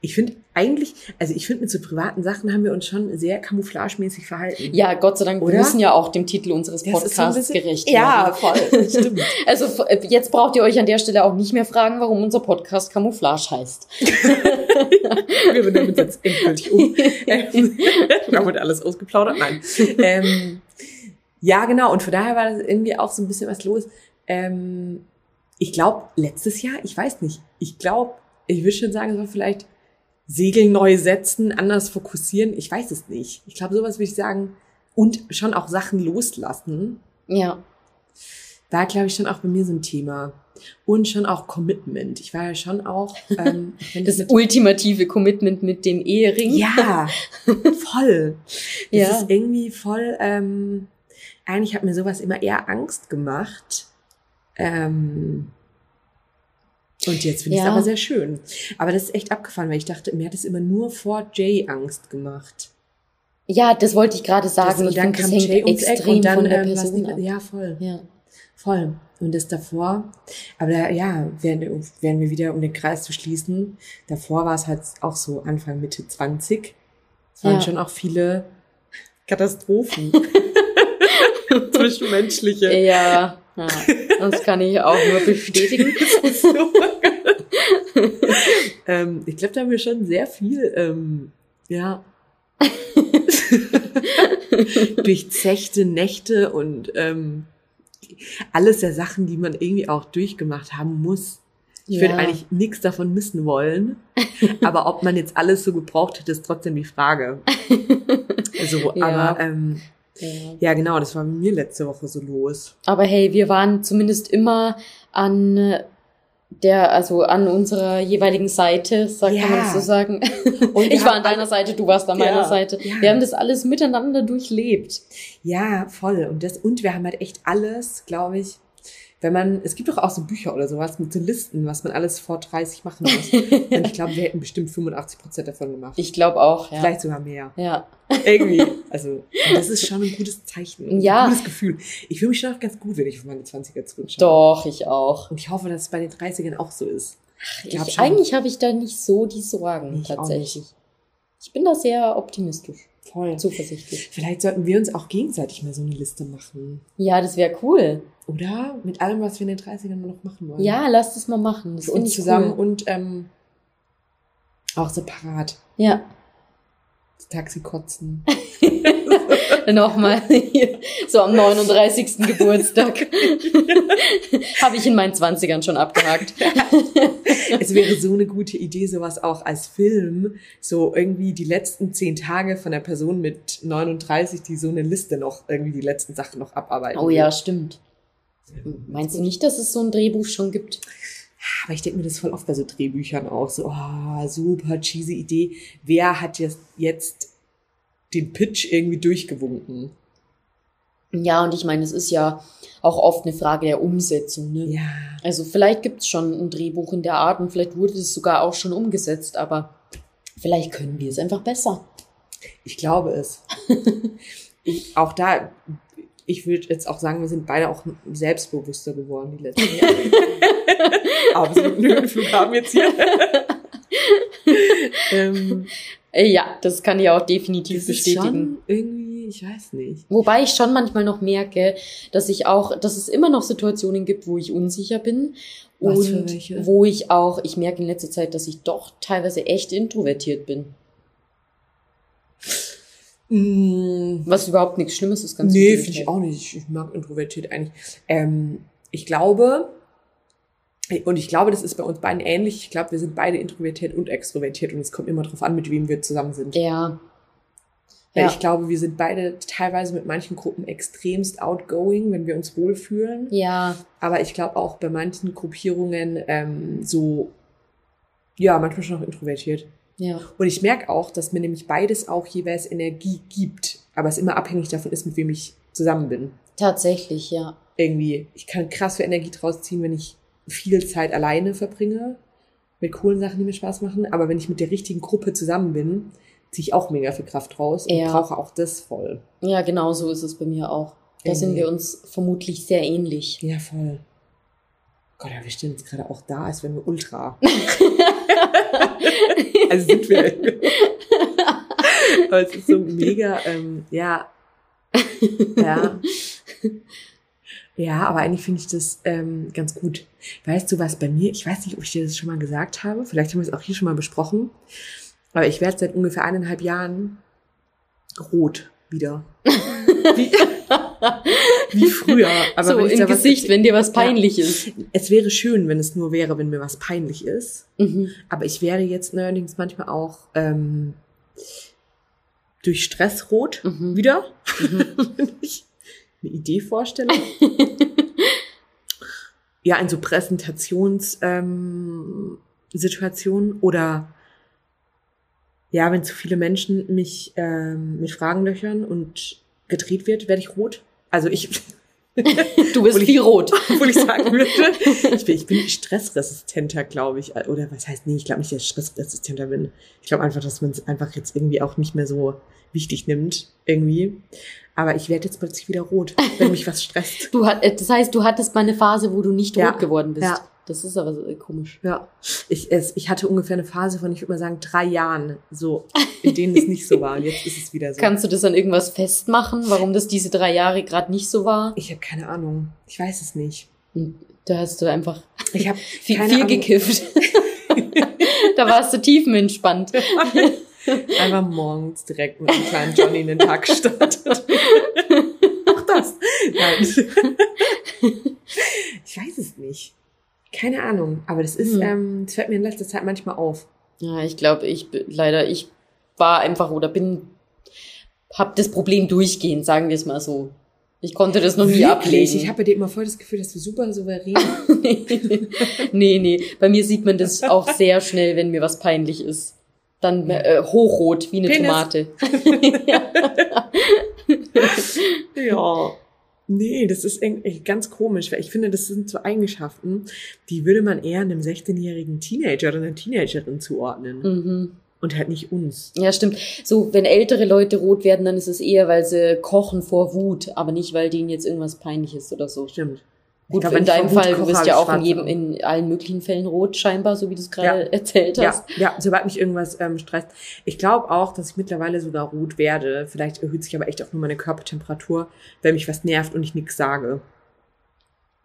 ich finde eigentlich, also ich finde mit so privaten Sachen haben wir uns schon sehr camouflagemäßig verhalten. Ja, Gott sei Dank, wir Oder? müssen ja auch dem Titel unseres so Podcasts bisschen- gerecht Ja, werden. voll. Stimmt. Also äh, jetzt braucht ihr euch an der Stelle auch nicht mehr fragen, warum unser Podcast Camouflage heißt. Wir benennen uns jetzt endgültig um. Wir haben heute alles ausgeplaudert. Nein. Ähm, ja, genau. Und von daher war das irgendwie auch so ein bisschen was los. Ähm, ich glaube, letztes Jahr, ich weiß nicht. Ich glaube, ich würde schon sagen, es war vielleicht Segel neu setzen, anders fokussieren. Ich weiß es nicht. Ich glaube, sowas würde ich sagen. Und schon auch Sachen loslassen. Ja, War, glaube ich, schon auch bei mir so ein Thema. Und schon auch Commitment. Ich war ja schon auch, ähm, wenn das mit- ultimative Commitment mit dem Ehering. Ja, voll. Das Ja. ist irgendwie voll, ähm, eigentlich hat mir sowas immer eher Angst gemacht. Ähm, und jetzt finde ich es Ja. aber sehr schön. Aber das ist echt abgefahren, weil ich dachte, mir hat es immer nur vor Jay Angst gemacht. Ja, das wollte ich gerade Das, sagen. und Ich dann finde, das kam hängt Jay ums Eck extrem und dann ähm, nicht Ja, voll. Ja. Voll. Und das davor, aber da, ja, werden, werden wir wieder, um den Kreis zu schließen, davor war es halt auch so Anfang, Mitte 20. Es waren Ja. schon auch viele Katastrophen. Zwischenmenschliche. Ja, ja, das kann ich auch nur bestätigen. ähm, ich glaube, da haben wir schon sehr viel, ähm, ja, durchzechte Nächte und ähm, alles der Sachen, die man irgendwie auch durchgemacht haben muss. Ich würde Ja. eigentlich nichts davon missen wollen. Aber ob man jetzt alles so gebraucht hätte, ist trotzdem die Frage. Also, Ja. aber ähm, Ja. Ja, genau, das war mir letzte Woche so los. Aber hey, wir waren zumindest immer an der, also an unserer jeweiligen Seite, sag, Ja. kann man das so sagen. Ich war an deiner Seite, du warst an meiner Ja, Seite. ja. Wir haben das alles miteinander durchlebt. Ja, voll. Und das, und wir haben halt echt alles, glaube ich, wenn man, es gibt doch auch so Bücher oder sowas mit so Listen, was man alles vor 30 machen muss. und ich glaube, wir hätten bestimmt 85 Prozent davon gemacht. Ich glaube auch, ja. Vielleicht sogar mehr. Ja. Irgendwie. Also, das ist schon ein gutes Zeichen. Ja. Ein gutes Gefühl. Ich fühle mich schon auch ganz gut, wenn ich auf meine 20er zurückschaue. Doch, ich auch. Und ich hoffe, dass es bei den 30ern auch so ist. Ich glaub Ich, schon. eigentlich habe ich da nicht so die Sorgen, Ich tatsächlich. Ich bin da sehr optimistisch, Voll. zuversichtlich. Vielleicht sollten wir uns auch gegenseitig mal so eine Liste machen. Ja, das wäre cool. Oder? Mit allem, was wir in den 30ern noch machen wollen. Ja, lass das mal machen. Das Für uns zusammen Cool. und ähm, auch separat. Ja, Taxi kotzen. nochmal hier, so am 39. Geburtstag. habe ich in meinen 20ern schon abgehakt. es wäre so eine gute Idee, sowas auch als Film, so irgendwie die letzten zehn Tage von der Person mit 39, die so eine Liste noch, irgendwie die letzten Sachen noch abarbeiten. Oh ja, stimmt. Meinst du nicht, dass es so ein Drehbuch schon gibt? Aber ich denke mir das voll oft bei so Drehbüchern auch, so, oh, super cheesy Idee. Wer hat jetzt, jetzt den Pitch irgendwie durchgewunken? Ja, und ich meine, es ist ja auch oft eine Frage der Umsetzung. Ne? Ja. Also vielleicht gibt es schon ein Drehbuch in der Art und vielleicht wurde es sogar auch schon umgesetzt, aber vielleicht können wir es einfach besser. Ich glaube es. ich, auch da, ich würde jetzt auch sagen, wir sind beide auch selbstbewusster geworden die letzten Jahre. Absolut Höhenflug haben jetzt hier. ähm, Äh, ja, das kann ich auch definitiv das ist bestätigen. irgendwie, ich weiß nicht. Wobei ich schon manchmal noch merke, dass ich auch, dass es immer noch Situationen gibt, wo ich unsicher bin. Was und wo ich auch, ich merke in letzter Zeit, dass ich doch teilweise echt introvertiert bin. Was überhaupt nichts Schlimmes ist, ganz nee, finde ich auch nicht. Ich mag introvertiert eigentlich. Ähm, ich glaube, und ich glaube, das ist bei uns beiden ähnlich. Ich glaube, wir sind beide introvertiert und extrovertiert und es kommt immer drauf an, mit wem wir zusammen sind. Ja. Weil Ja. ich glaube, wir sind beide teilweise mit manchen Gruppen extremst outgoing, wenn wir uns wohlfühlen. Ja, Aber ich glaube auch bei manchen Gruppierungen ähm, so, ja, manchmal schon auch introvertiert. Ja. Und ich merke auch, dass mir nämlich beides auch jeweils Energie gibt. Aber es immer abhängig davon ist, mit wem ich zusammen bin. Tatsächlich, ja. Irgendwie, ich kann krass viel Energie draus ziehen, wenn ich viel Zeit alleine verbringe. Mit coolen Sachen, die mir Spaß machen. Aber wenn ich mit der richtigen Gruppe zusammen bin, ziehe ich auch mega viel Kraft raus und Ja. brauche auch das voll. Ja, genau so ist es bei mir auch. Da sind wir uns vermutlich sehr ähnlich. Ja, voll. Gott, aber wir stehen jetzt gerade auch da, als wären wir ultra. also sind wir. aber es ist so mega, ähm, ja. Ja. Ja, aber eigentlich finde ich das ähm, ganz gut. Weißt du was bei mir? Ich weiß nicht, ob ich dir das schon mal gesagt habe. Vielleicht haben wir es auch hier schon mal besprochen. Aber ich werde seit ungefähr eineinhalb Jahren rot wieder. Wie, wie früher. Aber so im was Gesicht, wenn dir was Ja. peinlich ist. Es wäre schön, wenn es nur wäre, wenn mir was peinlich ist. Mhm. Aber ich werde jetzt neuerdings manchmal auch ähm, durch Stress rot Mhm. wieder, Mhm. wenn ich eine Idee vorstelle. ja, in so Präsentations ähm, oder ja, wenn zu viele Menschen mich ähm, mit Fragen löchern und gedreht wird, werde ich rot. Also ich, Du bist wie rot. obwohl ich sagen würde, ich bin, ich bin stressresistenter, glaube ich. Oder was heißt, nee, ich glaube nicht, dass ich stressresistenter bin. Ich glaube einfach, dass man es einfach jetzt irgendwie auch nicht mehr so wichtig nimmt, irgendwie. Aber ich werde jetzt plötzlich wieder rot, wenn mich was stresst. Du hat, äh, das heißt, du hattest mal eine Phase, wo du nicht Ja. rot geworden bist. Ja. Das ist aber so äh, komisch. Ja, ich, es, ich hatte ungefähr eine Phase von, ich würde mal sagen, drei Jahren, so, in denen es nicht so war. Und jetzt ist es wieder so. Kannst du das an irgendwas festmachen, warum das diese drei Jahre gerade nicht so war? ich habe keine Ahnung. Ich weiß es nicht. Und Da hast du einfach Ich habe viel, viel Ahnung. gekifft. da warst du tiefenentspannt. Einfach morgens direkt mit einem kleinen Johnny in den Tag gestartet. Auch das. Nein. Ich weiß es nicht. Keine Ahnung. Aber das ist, Hm. ähm, das fällt mir in letzter Zeit manchmal auf. Ja, ich glaube, ich leider, ich war einfach oder bin hab das Problem durchgehend, sagen wir es mal so. Ich konnte das noch nie Wirklich? ablegen. Ich habe bei dir immer voll das Gefühl, dass du super souverän nee, nee. Bei mir sieht man das auch sehr schnell, wenn mir was peinlich ist. Dann äh, hochrot, wie eine Penis. Tomate. Ja. Nee, das ist irgendwie ganz komisch, weil ich finde, das sind so Eigenschaften, die würde man eher einem 16-jährigen Teenager oder einer Teenagerin zuordnen. Mhm. Und halt nicht uns. Ja, stimmt. So, wenn ältere Leute rot werden, dann ist es eher, weil sie kochen vor Wut, aber nicht, weil denen jetzt irgendwas peinlich ist oder so. Stimmt. Gut, glaube, in deinem Fall, du bist ja auch in jedem, in allen möglichen Fällen rot, scheinbar, so wie du es gerade Ja. erzählt Ja, hast. ja, sobald mich irgendwas ähm, stresst. Ich glaube auch, dass ich mittlerweile sogar rot werde. Vielleicht erhöht sich aber echt auch nur meine Körpertemperatur, wenn mich was nervt und ich nichts sage.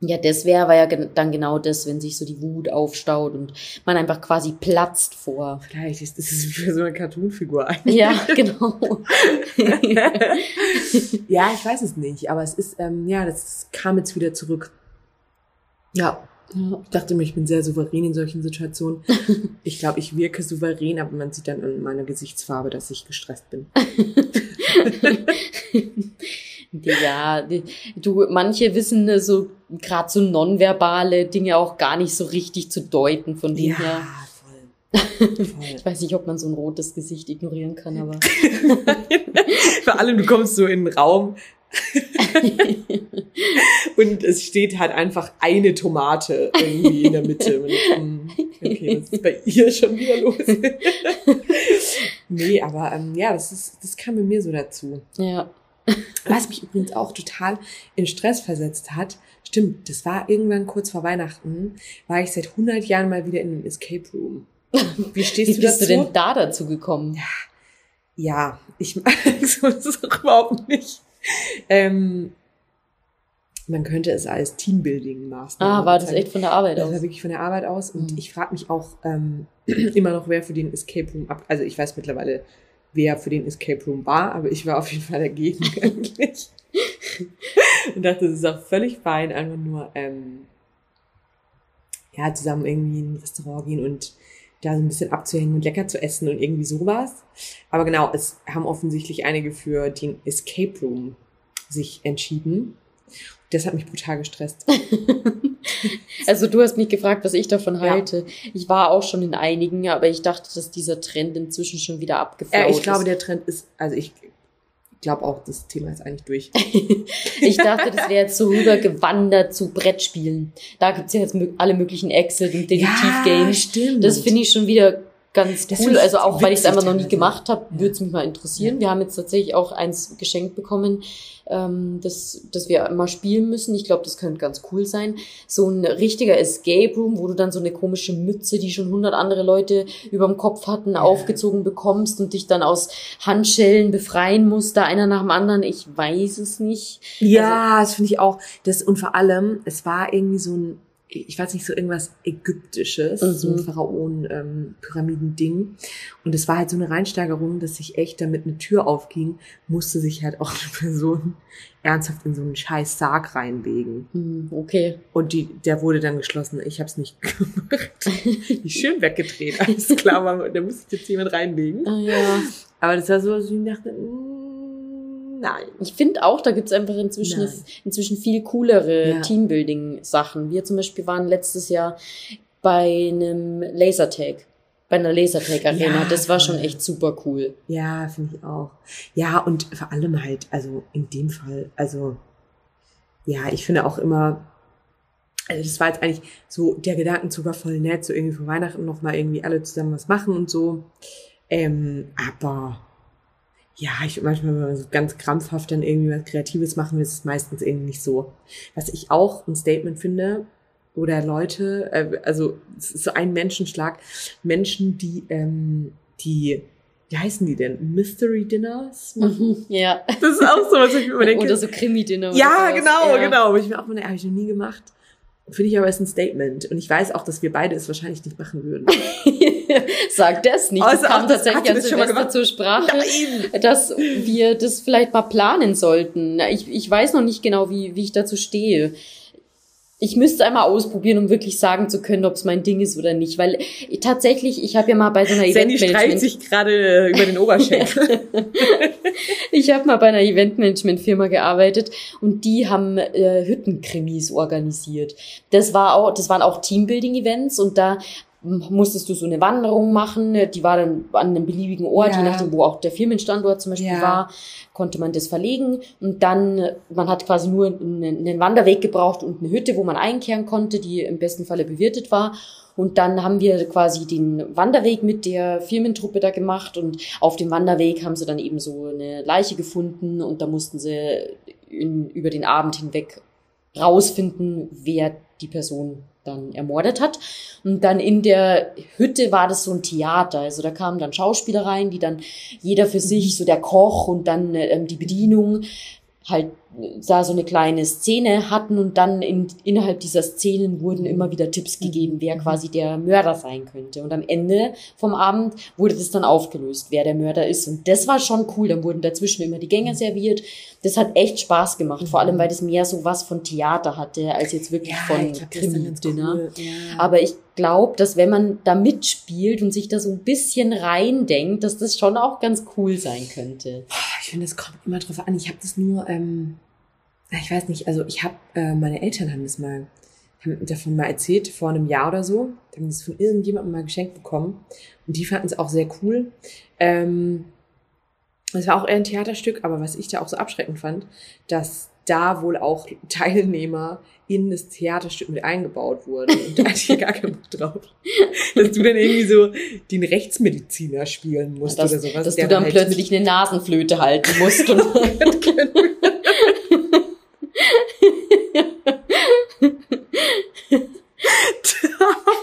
Ja, das wäre ja dann genau das, wenn sich so die Wut aufstaut und man einfach quasi platzt vor. Vielleicht ist das für so eine Cartoonfigur eigentlich. Ja, genau. ja, ich weiß es nicht, aber es ist, ähm, ja, das kam jetzt wieder zurück. Ja, Ja. ich dachte mir, ich bin sehr souverän in solchen Situationen. Ich glaube, ich wirke souverän, aber man sieht dann an meiner Gesichtsfarbe, dass ich gestresst bin. Ja, du, manche wissen äh, so gerade so nonverbale Dinge auch gar nicht so richtig zu deuten von dem her. voll. voll. Ich weiß nicht, ob man so ein rotes Gesicht ignorieren kann, aber Vor allem, du kommst so in den Raum und es steht halt einfach eine Tomate irgendwie in der Mitte. Und, hm, okay, was ist bei ihr schon wieder los? nee, aber ähm, ja, das ist, das kam bei mir so dazu. ja. Was mich übrigens auch total in Stress versetzt hat, stimmt, das war irgendwann kurz vor Weihnachten, war ich seit 100 Jahren mal wieder in einem Escape Room. Wie stehst Wie du bist dazu? du denn da dazu gekommen? Ja, ich mag so das ist auch überhaupt nicht. Ähm, man könnte es als Teambuilding-Maßnahme Ah, war das echt von der Arbeit Das aus? war wirklich von der Arbeit aus und Mhm. ich frage mich auch ähm, immer noch, wer für den Escape Room ab. Also ich weiß mittlerweile, wer für den Escape Room war, aber ich war auf jeden Fall dagegen eigentlich. und dachte, es ist auch völlig fein, einfach nur ähm, ja, zusammen irgendwie in ein Restaurant gehen und da so ein bisschen abzuhängen und lecker zu essen und irgendwie sowas. Aber genau, es haben offensichtlich einige für den Escape Room sich entschieden. Das hat mich brutal gestresst. Also du hast mich gefragt, was ich davon Ja. halte. Ich war auch schon in einigen, aber ich dachte, dass dieser Trend inzwischen schon wieder abgeflaut Äh, ich glaube, ist. der Trend ist, also ich glaube auch, das Thema ist eigentlich durch. Ich dachte, das wäre jetzt so rübergewandert zu Brettspielen. Da gibt's ja jetzt alle möglichen Exit- und Detektiv-Games. stimmt. Das finde ich schon wieder ganz Das cool. Also auch weil ich es einfach noch nie gemacht habe, Ja. würde es mich mal interessieren. Wir haben jetzt tatsächlich auch eins geschenkt bekommen, ähm, das, das wir mal spielen müssen. Ich glaube, das könnte ganz cool sein. So ein richtiger Escape Room, wo du dann so eine komische Mütze, die schon hundert andere Leute überm Kopf hatten, aufgezogen bekommst und dich dann aus Handschellen befreien musst, da einer nach dem anderen. Ich weiß es nicht. Ja, das finde ich auch. Das, und vor allem, es war irgendwie so ein, ich weiß nicht, so irgendwas Ägyptisches, Mhm. so ein Pharaonen-Pyramiden-Ding. und es war halt so eine Reinsteigerung, dass sich echt, damit eine Tür aufging, musste sich halt auch eine Person ernsthaft in so einen scheiß Sarg reinlegen. Hm, okay. Und die, der wurde dann geschlossen. Ich habe es nicht gemacht. Die schön weggedreht. Alles klar, war, da musste jetzt jemand reinlegen. Ah, ja. Aber das war so, dass ich dachte, mm, nein. Ich finde auch, da gibt's einfach inzwischen, Nein. inzwischen viel coolere Ja. Teambuilding-Sachen. Wir zum Beispiel waren letztes Jahr bei einem Lasertag, bei einer Lasertag-Arena. Ja, das war schon echt super cool. Ja, finde ich auch. Ja, und vor allem halt, also in dem Fall, also ja, ich finde auch immer, also das war jetzt eigentlich so, der Gedankenzug war voll nett, so irgendwie vor Weihnachten nochmal irgendwie alle zusammen was machen und so. Ähm, aber ja, ich manchmal, wenn man so ganz krampfhaft dann irgendwie was Kreatives machen will, ist es meistens irgendwie nicht so. Was ich auch ein Statement finde, oder Leute, äh, also es ist so ein Menschenschlag, Menschen, die, ähm, die, wie heißen die denn? Mystery Dinners? Ja. Das ist auch so, was ich mir immer denke. Oder so Krimi-Dinner. ja, genau, Ja. genau. Ich mir auch mal, habe ich noch nie gemacht. Finde ich aber ist ein Statement. Und ich weiß auch, dass wir beide es wahrscheinlich nicht machen würden. Sag das nicht. Also, das kam das- tatsächlich an das schon mal Silvester zur Sprache, Nein! dass wir das vielleicht mal planen sollten. Ich, ich weiß noch nicht genau, wie, wie ich dazu stehe. Ich müsste einmal ausprobieren, um wirklich sagen zu können, ob es mein Ding ist oder nicht. Weil ich, tatsächlich, ich habe ja mal bei so einer Sandy streicht sich gerade über den Oberschenkel. ich habe mal bei einer Eventmanagement-Firma gearbeitet und die haben äh, Hüttenkrimis organisiert. Das war auch, das waren auch Teambuilding-Events und da musstest du so eine Wanderung machen, die war dann an einem beliebigen Ort, ja. je nachdem, wo auch der Firmenstandort zum Beispiel ja. war, konnte man das verlegen. Und dann, man hat quasi nur einen, einen Wanderweg gebraucht und eine Hütte, wo man einkehren konnte, die im besten Falle bewirtet war. Und dann haben wir quasi den Wanderweg mit der Firmentruppe da gemacht. Und auf dem Wanderweg haben sie dann eben so eine Leiche gefunden. Und da mussten sie in, über den Abend hinweg rausfinden, wer die Person dann ermordet hat. Und dann in der Hütte war das so ein Theater. Also da kamen dann Schauspieler rein, die dann jeder für sich, so der Koch und dann ähm, die Bedienung, halt da so eine kleine Szene hatten und dann in, innerhalb dieser Szenen wurden immer wieder Tipps gegeben, wer quasi der Mörder sein könnte. Und am Ende vom Abend wurde das dann aufgelöst, wer der Mörder ist. Und das war schon cool. Dann wurden dazwischen immer die Gänge serviert. Das hat echt Spaß gemacht, vor allem weil das mehr so was von Theater hatte, als jetzt wirklich ja, von Krimi-Dinner. Cool. Ja. Aber ich glaube, dass wenn man da mitspielt und sich da so ein bisschen reindenkt, dass das schon auch ganz cool sein könnte. Ich finde, es kommt immer drauf an. Ich habe das nur ähm, ich weiß nicht, also ich habe, äh, meine Eltern haben das mal, haben davon mal erzählt, vor einem Jahr oder so. Die haben das von irgendjemandem mal geschenkt bekommen. Und die fanden es auch sehr cool. Ähm, es war auch eher ein Theaterstück, aber was ich da auch so abschreckend fand, dass da wohl auch Teilnehmer in das Theaterstück mit eingebaut wurden. Und da hatte ich gar keinen Bock drauf. Dass du dann irgendwie so den Rechtsmediziner spielen musst ja, dass, oder sowas. Dass du dann halt plötzlich eine Nasenflöte halten musst. Und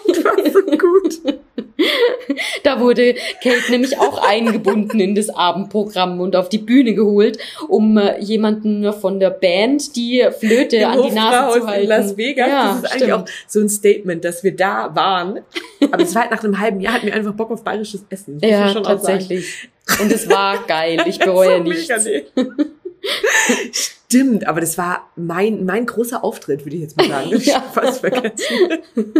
das war so gut. Da wurde Kate nämlich auch eingebunden in das Abendprogramm und auf die Bühne geholt, um äh, jemanden von der Band die Flöte Im an die Nase zu halten. in Las Vegas. Ja, das ist stimmt. eigentlich auch so ein Statement, dass wir da waren. Aber es war halt nach einem halben Jahr, hatten wir einfach Bock auf bayerisches Essen. ja, tatsächlich. Und es war geil. Ich bereue nichts. Stimmt, aber das war mein, mein großer Auftritt, würde ich jetzt mal sagen. Das ja. fast vergessen.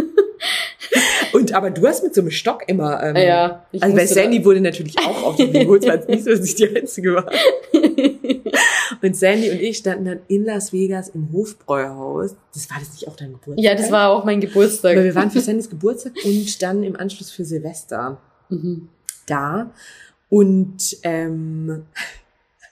Und aber du hast mit so einem Stock immer. Ähm, ja. Also bei Sandy wurde natürlich auch auf die Bühne geholt, weil es nicht so, dass ich die Einzige war. und Sandy und ich standen dann in Las Vegas im Hofbräuhaus. Das war das nicht auch dein Geburtstag? Ja, das war auch mein Geburtstag. Weil wir waren für Sandys Geburtstag und dann im Anschluss für Silvester mhm. da. Und ähm,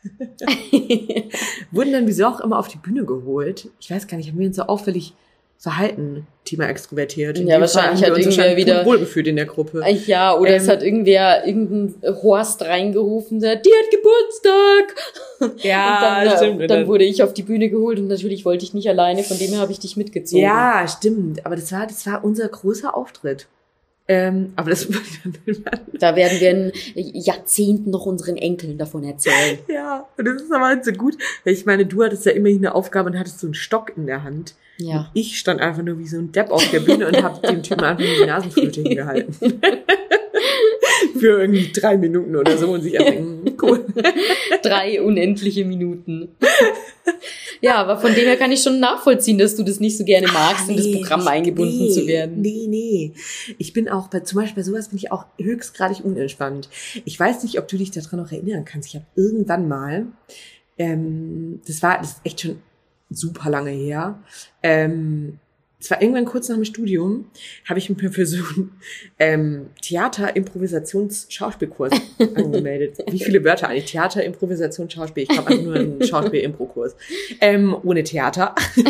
wurden dann wieso auch immer auf die Bühne geholt. Ich weiß gar nicht, haben wir uns so auffällig verhalten, Thema extrovertiert. In ja, wahrscheinlich hat irgendwer wieder wohlgefühlt in der Gruppe. Ja, oder ähm, es hat irgendwer irgendein Horst reingerufen, der die hat Geburtstag. Ja, dann, stimmt. Dann, dann wurde ich auf die Bühne geholt und natürlich wollte ich nicht alleine, von dem her habe ich dich mitgezogen. Ja, stimmt. Aber das war, das war unser großer Auftritt. Ähm, aber das Da werden wir in Jahrzehnten noch unseren Enkeln davon erzählen. ja, und das ist aber halt so gut. Weil ich meine, du hattest ja immerhin eine Aufgabe und hattest so einen Stock in der Hand. Ja. Und ich stand einfach nur wie so ein Depp auf der Bühne und habe dem Typen einfach nur die Nasenflöte hingehalten. Für irgendwie drei Minuten oder so und sich einfach, cool. drei unendliche Minuten. Ja, aber von dem her kann ich schon nachvollziehen, dass du das nicht so gerne magst, nee, in das Programm eingebunden nee, zu werden. Nee, nee. Ich bin auch bei, zum Beispiel bei sowas bin ich auch höchstgradig unentspannt. Ich weiß nicht, ob du dich daran noch erinnern kannst. Ich habe irgendwann mal, ähm, das war, das ist echt schon super lange her, ähm, es war irgendwann kurz nach dem Studium, habe ich mich für so einen ähm, Theater-Improvisations-Schauspielkurs angemeldet. Wie viele Wörter eigentlich? Theater, Improvisation, Schauspiel. Ich glaube einfach nur einen Schauspiel-Impro-Kurs. Ähm, ohne Theater.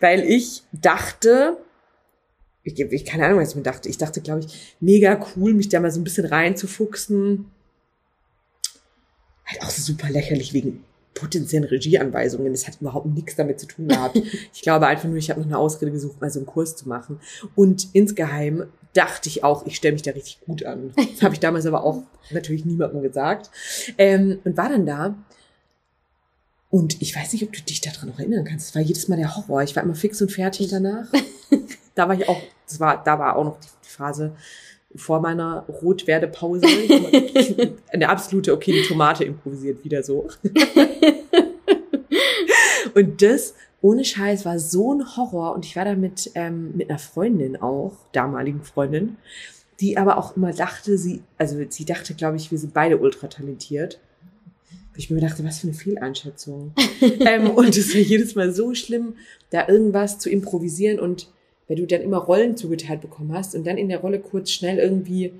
Weil ich dachte, ich, ich keine Ahnung, was ich mir dachte. Ich dachte, glaube ich, mega cool, mich da mal so ein bisschen reinzufuchsen. Halt auch so super lächerlich wegen potenziellen Regieanweisungen. Das hat überhaupt nichts damit zu tun gehabt. ich glaube einfach nur, ich habe noch eine Ausrede gesucht, mal so einen Kurs zu machen. Und insgeheim dachte ich auch, ich stelle mich da richtig gut an. Das habe ich damals aber auch natürlich niemandem gesagt. Ähm, und war dann da. Und ich weiß nicht, ob du dich daran noch erinnern kannst. Es war jedes Mal der Horror. Ich war immer fix und fertig danach. da war ich auch, das war, da war auch noch die, die Phase, vor meiner Rotwerdepause eine absolute, okay, die Tomate improvisiert wieder so. und das ohne Scheiß war so ein Horror und ich war da mit, ähm, mit einer Freundin auch, damaligen Freundin, die aber auch immer dachte, sie, also sie dachte, glaube ich, wir sind beide ultra talentiert. Ich mir dachte, was für eine Fehleinschätzung. ähm, und es war jedes Mal so schlimm, da irgendwas zu improvisieren und wenn du dann immer Rollen zugeteilt bekommen hast und dann in der Rolle kurz schnell irgendwie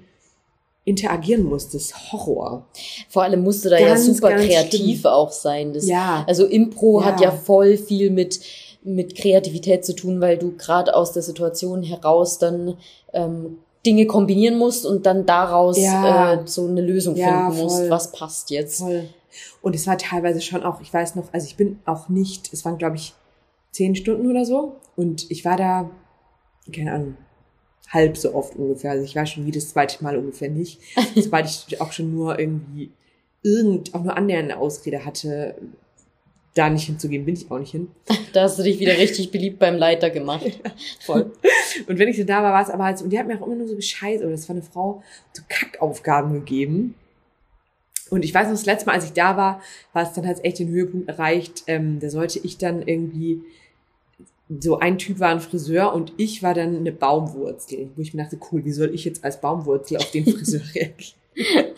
interagieren musstest. Horror. Vor allem musste da ganz, ja super kreativ schlimm. auch sein. Das, ja. Also Impro ja. hat ja voll viel mit mit Kreativität zu tun, weil du gerade aus der Situation heraus dann ähm, Dinge kombinieren musst und dann daraus ja. äh, so eine Lösung ja, finden musst, was passt jetzt. Voll. Und es war teilweise schon auch, ich weiß noch, also ich bin auch nicht, es waren glaube ich zehn Stunden oder so und ich war da, keine Ahnung, halb so oft ungefähr. Also ich war schon jedes zweite Mal ungefähr nicht. Sobald ich auch schon nur irgendwie irgend, auch nur annähernd eine Ausrede hatte, da nicht hinzugehen, bin ich auch nicht hin. Da hast du dich wieder richtig beliebt beim Leiter gemacht. Ja, voll. Und wenn ich so da war, war es aber halt so, und die hat mir auch immer nur so Bescheid, oder das war eine Frau, so Kackaufgaben gegeben. Und ich weiß noch, das letzte Mal, als ich da war, war es dann halt echt den Höhepunkt erreicht. Ähm, da sollte ich dann irgendwie so ein Typ war ein Friseur und ich war dann eine Baumwurzel, wo ich mir dachte, cool, wie soll ich jetzt als Baumwurzel auf den Friseur reagieren?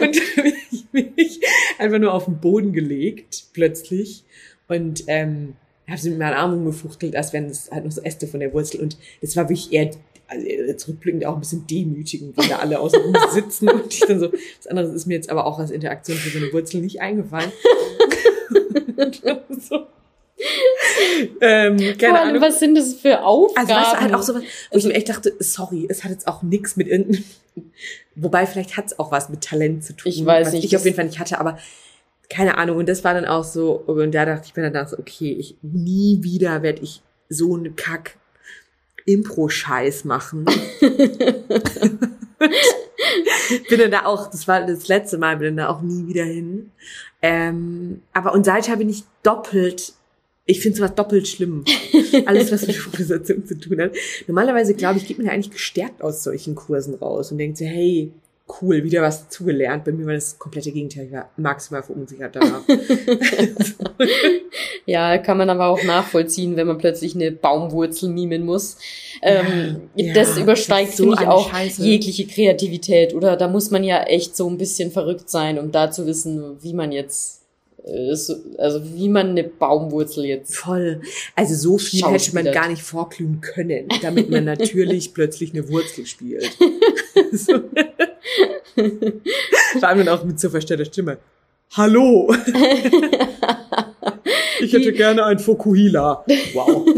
und dann bin ich einfach nur auf den Boden gelegt, plötzlich, und ähm, habe sie mit meinen Armen gefuchtelt, als wären es halt noch so Äste von der Wurzel. Und das war wirklich eher also zurückblickend auch ein bisschen demütigend, wenn da alle außen rum sitzen und ich dann so, was anderes ist mir jetzt aber auch als Interaktion für so eine Wurzel nicht eingefallen. so ähm, keine allem, Ahnung. Was sind das für Aufgaben? Also weißt du, halt auch so was, wo ich mir echt dachte, sorry, es hat jetzt auch nichts mit irgendeinem, wobei vielleicht hat es auch was mit Talent zu tun. Ich weiß was nicht. Ich auf jeden Fall nicht hatte, aber keine Ahnung. Und das war dann auch so, und da dachte ich mir dann so, okay, ich nie wieder werde ich so einen Kack Impro-Scheiß machen. bin dann da auch, das war das letzte Mal, bin dann da auch nie wieder hin. Ähm, aber und seither bin ich doppelt ich finde sowas doppelt schlimm. Alles, was mit Improvisation zu tun hat. Normalerweise, glaube ich, geht man ja eigentlich gestärkt aus solchen Kursen raus und denkt so, hey, cool, wieder was zugelernt. Bei mir war das komplette Gegenteil. Ich war maximal verunsichert danach. ja, kann man aber auch nachvollziehen, wenn man plötzlich eine Baumwurzel mimen muss. Ähm, ja, das übersteigt, so finde ich, auch Scheiße. jegliche Kreativität. Oder da muss man ja echt so ein bisschen verrückt sein, um da zu wissen, wie man jetzt also wie man eine Baumwurzel jetzt. Voll. Also so viel hätte man gar nicht vorglühen können, damit man natürlich plötzlich eine Wurzel spielt. so. Vor allem dann auch mit so verstellter Stimme. Hallo! ich hätte gerne ein Fokuhila. Wow.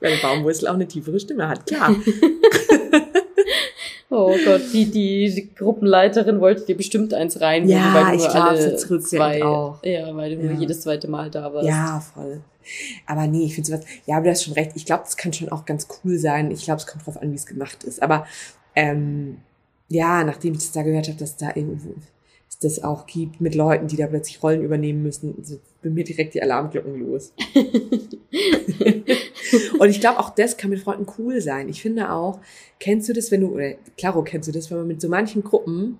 Weil eine Baumwurzel auch eine tiefere Stimme hat, klar. Oh Gott, die, die Gruppenleiterin wollte dir bestimmt eins rein, ja, weil du ich glaub, alle zwei, auch. ja, weil du ja. jedes zweite Mal da warst. Ja, voll. Aber nee, ich finde sowas, ja, aber du hast schon recht. Ich glaube, das kann schon auch ganz cool sein. Ich glaube, es kommt drauf an, wie es gemacht ist. Aber ähm, ja, nachdem ich das da gehört habe, dass da irgendwo das auch gibt mit Leuten, die da plötzlich Rollen übernehmen müssen, so, bei mir direkt die Alarmglocken los. Und ich glaube, auch das kann mit Freunden cool sein. Ich finde auch, kennst du das, wenn du, oder klaro, kennst du das, wenn man mit so manchen Gruppen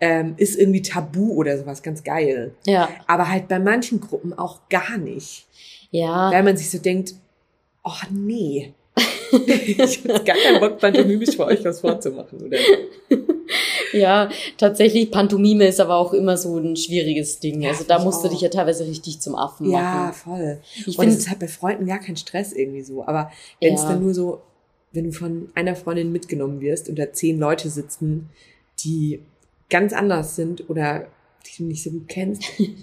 ähm, ist irgendwie Tabu oder sowas ganz geil. Ja. Aber halt bei manchen Gruppen auch gar nicht. Ja. Weil man sich so denkt, oh nee. ich habe gar keinen Bock, pantomimisch für euch was vorzumachen, oder? Ja, tatsächlich, Pantomime ist aber auch immer so ein schwieriges Ding. Ja, also da musst du dich ja teilweise richtig zum Affen machen. Ja, voll. Ich und es halt bei Freunden gar kein Stress irgendwie so. Aber wenn es ja. dann nur so, wenn du von einer Freundin mitgenommen wirst und da zehn Leute sitzen, die ganz anders sind oder die du nicht so gut kennst.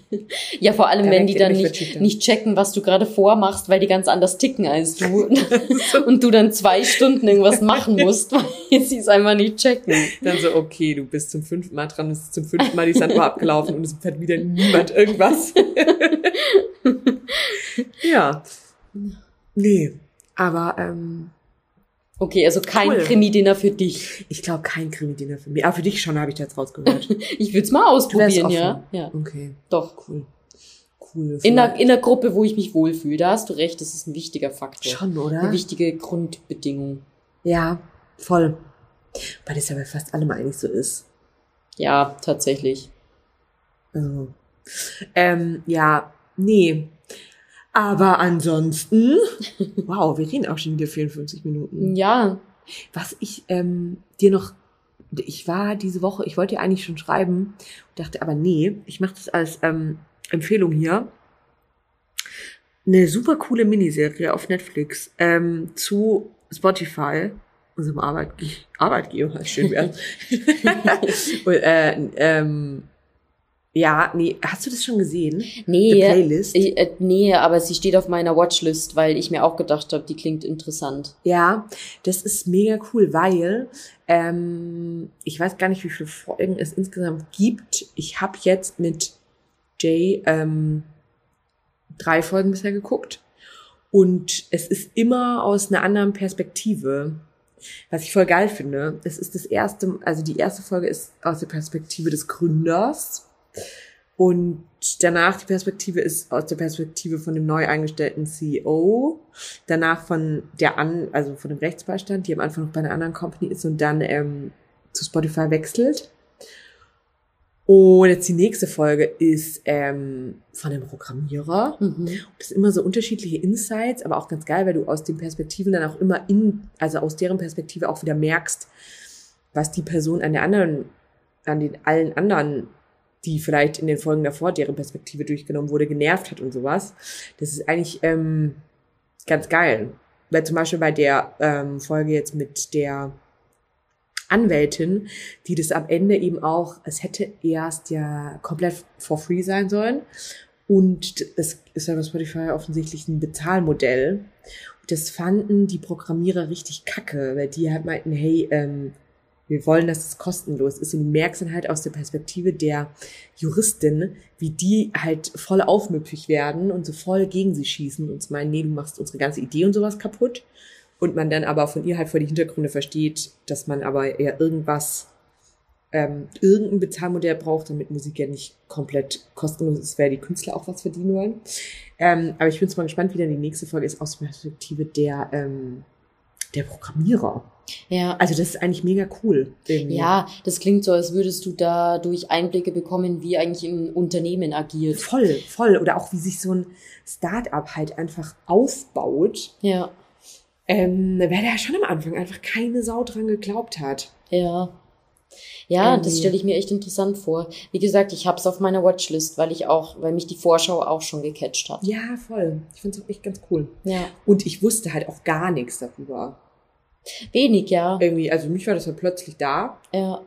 ja, vor allem, wenn die dann nicht, nicht checken, was du gerade vormachst, weil die ganz anders ticken als du. und du dann zwei Stunden irgendwas machen musst, weil sie es einfach nicht checken. Dann so, okay, du bist zum fünften Mal dran, es ist zum fünften Mal die Sanduhr abgelaufen und es fährt wieder niemand irgendwas. ja. Nee. Aber ähm, Okay, also kein cool. Krimi-Dinner für dich. Ich glaube, kein Krimi-Dinner für mich. Aber für dich schon, habe ich jetzt rausgehört. ich würde es mal ausprobieren, ja. ja. Okay. Doch. Cool. Cool. In der, in der Gruppe, wo ich mich wohlfühle. Da hast du recht, das ist ein wichtiger Faktor. Schon, oder? Eine wichtige Grundbedingung. Ja, voll. Weil das ja bei fast allem eigentlich so ist. Ja, tatsächlich. Also, Ähm, ja, nee. Aber ansonsten, wow, wir reden auch schon wieder 54 Minuten. Ja. Was ich ähm, dir noch, ich war diese Woche, ich wollte dir eigentlich schon schreiben, dachte aber nee, ich mache das als ähm, Empfehlung hier. Eine super coole Miniserie auf Netflix ähm, zu Spotify, unserem Arbeitge Arbeitgeber, schön. Und, äh, ähm, ja, nee, hast du das schon gesehen? Die Nee, Playlist? äh, äh, nee, aber sie steht auf meiner Watchlist, weil ich mir auch gedacht habe, die klingt interessant. Ja, das ist mega cool, weil ähm, ich weiß gar nicht, wie viele Folgen es insgesamt gibt. Ich habe jetzt mit Jay ähm, drei Folgen bisher geguckt und es ist immer aus einer anderen Perspektive. Was ich voll geil finde, es ist das erste, also die erste Folge ist aus der Perspektive des Gründers und danach die Perspektive ist aus der Perspektive von dem neu eingestellten CEO, danach von der an, also von dem Rechtsbeistand, die am Anfang noch bei einer anderen Company ist und dann ähm, zu Spotify wechselt. Und jetzt die nächste Folge ist ähm, von dem Programmierer. Mhm. Das sind immer so unterschiedliche Insights, aber auch ganz geil, weil du aus den Perspektiven dann auch immer in, also aus deren Perspektive auch wieder merkst, was die Person an der anderen, an den allen anderen, die vielleicht in den Folgen davor deren Perspektive durchgenommen wurde, genervt hat und sowas. Das ist eigentlich ähm, ganz geil. Weil zum Beispiel bei der ähm, Folge jetzt mit der Anwältin, die das am Ende eben auch, es hätte erst ja komplett for free sein sollen. Und es ist ja bei Spotify offensichtlich ein Bezahlmodell. Das fanden die Programmierer richtig kacke, weil die halt meinten, hey, ähm, wir wollen, dass es kostenlos ist. Und du merkst dann halt aus der Perspektive der Juristin, wie die halt voll aufmüpfig werden und so voll gegen sie schießen und meinen, nee, du machst unsere ganze Idee und sowas kaputt. Und man dann aber von ihr halt vor die Hintergründe versteht, dass man aber eher irgendwas, ähm, irgendein Bezahlmodell braucht, damit Musik ja nicht komplett kostenlos ist, weil die Künstler auch was verdienen wollen. Ähm, aber ich bin jetzt mal gespannt, wie dann die nächste Folge ist aus der Perspektive der, ähm, der Programmierer. Ja. Also das ist eigentlich mega cool. Irgendwie. Ja, das klingt so, als würdest du dadurch Einblicke bekommen, wie eigentlich ein Unternehmen agiert. Voll, voll. Oder auch wie sich so ein Start-up halt einfach aufbaut. Ja, Ähm, weil da schon am Anfang einfach keine Sau dran geglaubt hat. ja. Ja, das Irgendwie. stelle ich mir echt interessant vor. Wie gesagt, ich hab's auf meiner Watchlist, weil ich auch, weil mich die Vorschau auch schon gecatcht hat. Ja, voll. Ich finde es auch echt ganz cool. Ja. Und ich wusste halt auch gar nichts darüber. Wenig, ja. Irgendwie, also für mich war das halt plötzlich da. Ja.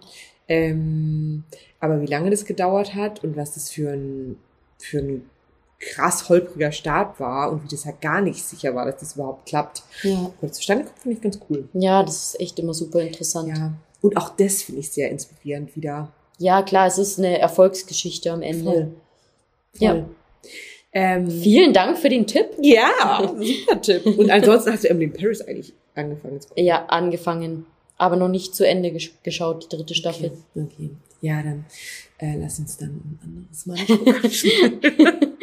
Ähm, aber wie lange das gedauert hat und was das für ein, für ein krass holpriger Start war und wie das halt gar nicht sicher war, dass das überhaupt klappt. Ja. Und zustande kommt, finde ich ganz cool. Ja, das ist echt immer super interessant. Ja, Ja. Und auch das finde ich sehr inspirierend wieder. klar, es ist eine Erfolgsgeschichte am Ende. Voll. Ja. Voll. Ähm, Vielen Dank für den Tipp. ja, super Tipp. Und ansonsten hast du Emily in Paris eigentlich angefangen zu gucken. Ja, angefangen, aber noch nicht zu Ende gesch geschaut, die dritte Staffel. Okay, okay. Ja, dann äh, lass uns dann ein anderes Mal gucken.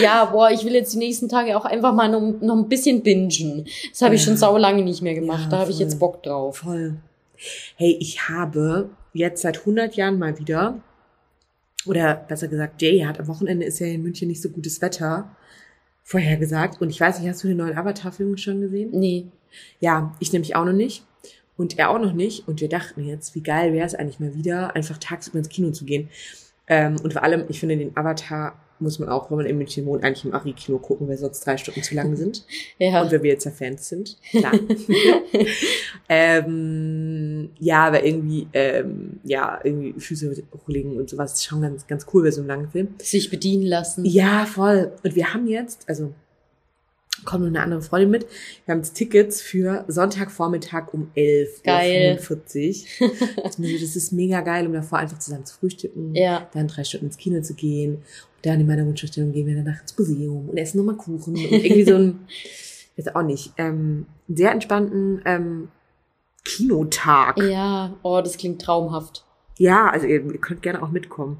Ja, boah, ich will jetzt die nächsten Tage auch einfach mal noch, noch ein bisschen bingen. Das habe ich schon sau lange nicht mehr gemacht. Ja, da habe ich jetzt Bock drauf. Voll. Hey, ich habe jetzt seit 100 Jahren mal wieder, oder besser gesagt, Jay hat am Wochenende ist ja in München nicht so gutes Wetter vorhergesagt. Und ich weiß nicht, hast du den neuen Avatar-Film schon gesehen? Nee. Ja, ich nämlich auch noch nicht. Und er auch noch nicht. Und wir dachten jetzt, wie geil wäre es eigentlich mal wieder, einfach tagsüber ins Kino zu gehen. Ähm, und vor allem, ich finde, den Avatar muss man auch, wenn man in München wohnt, eigentlich im Ari-Kino gucken, weil sonst drei Stunden zu lang sind. Ja. Und weil wir jetzt ja Fans sind. Klar. ähm, ja, aber irgendwie, ähm, ja, irgendwie Füße hochlegen und sowas ist schon ganz, ganz cool bei so einem langen Film. Sich bedienen lassen. Ja, voll. Und wir haben jetzt, also kommt noch eine andere Freundin mit, wir haben jetzt Tickets für Sonntagvormittag um 11 Geil. Uhr 45. das ist mega geil, um davor einfach zusammen zu frühstücken, Ja. dann drei Stunden ins Kino zu gehen. Und dann in meiner Wunschvorstellung gehen wir danach ins Museum und essen nochmal Kuchen und irgendwie so ein, jetzt auch nicht, ähm, sehr entspannten ähm, Kinotag. Ja. Ja, oh, das klingt traumhaft. Also ihr, ihr könnt gerne auch mitkommen.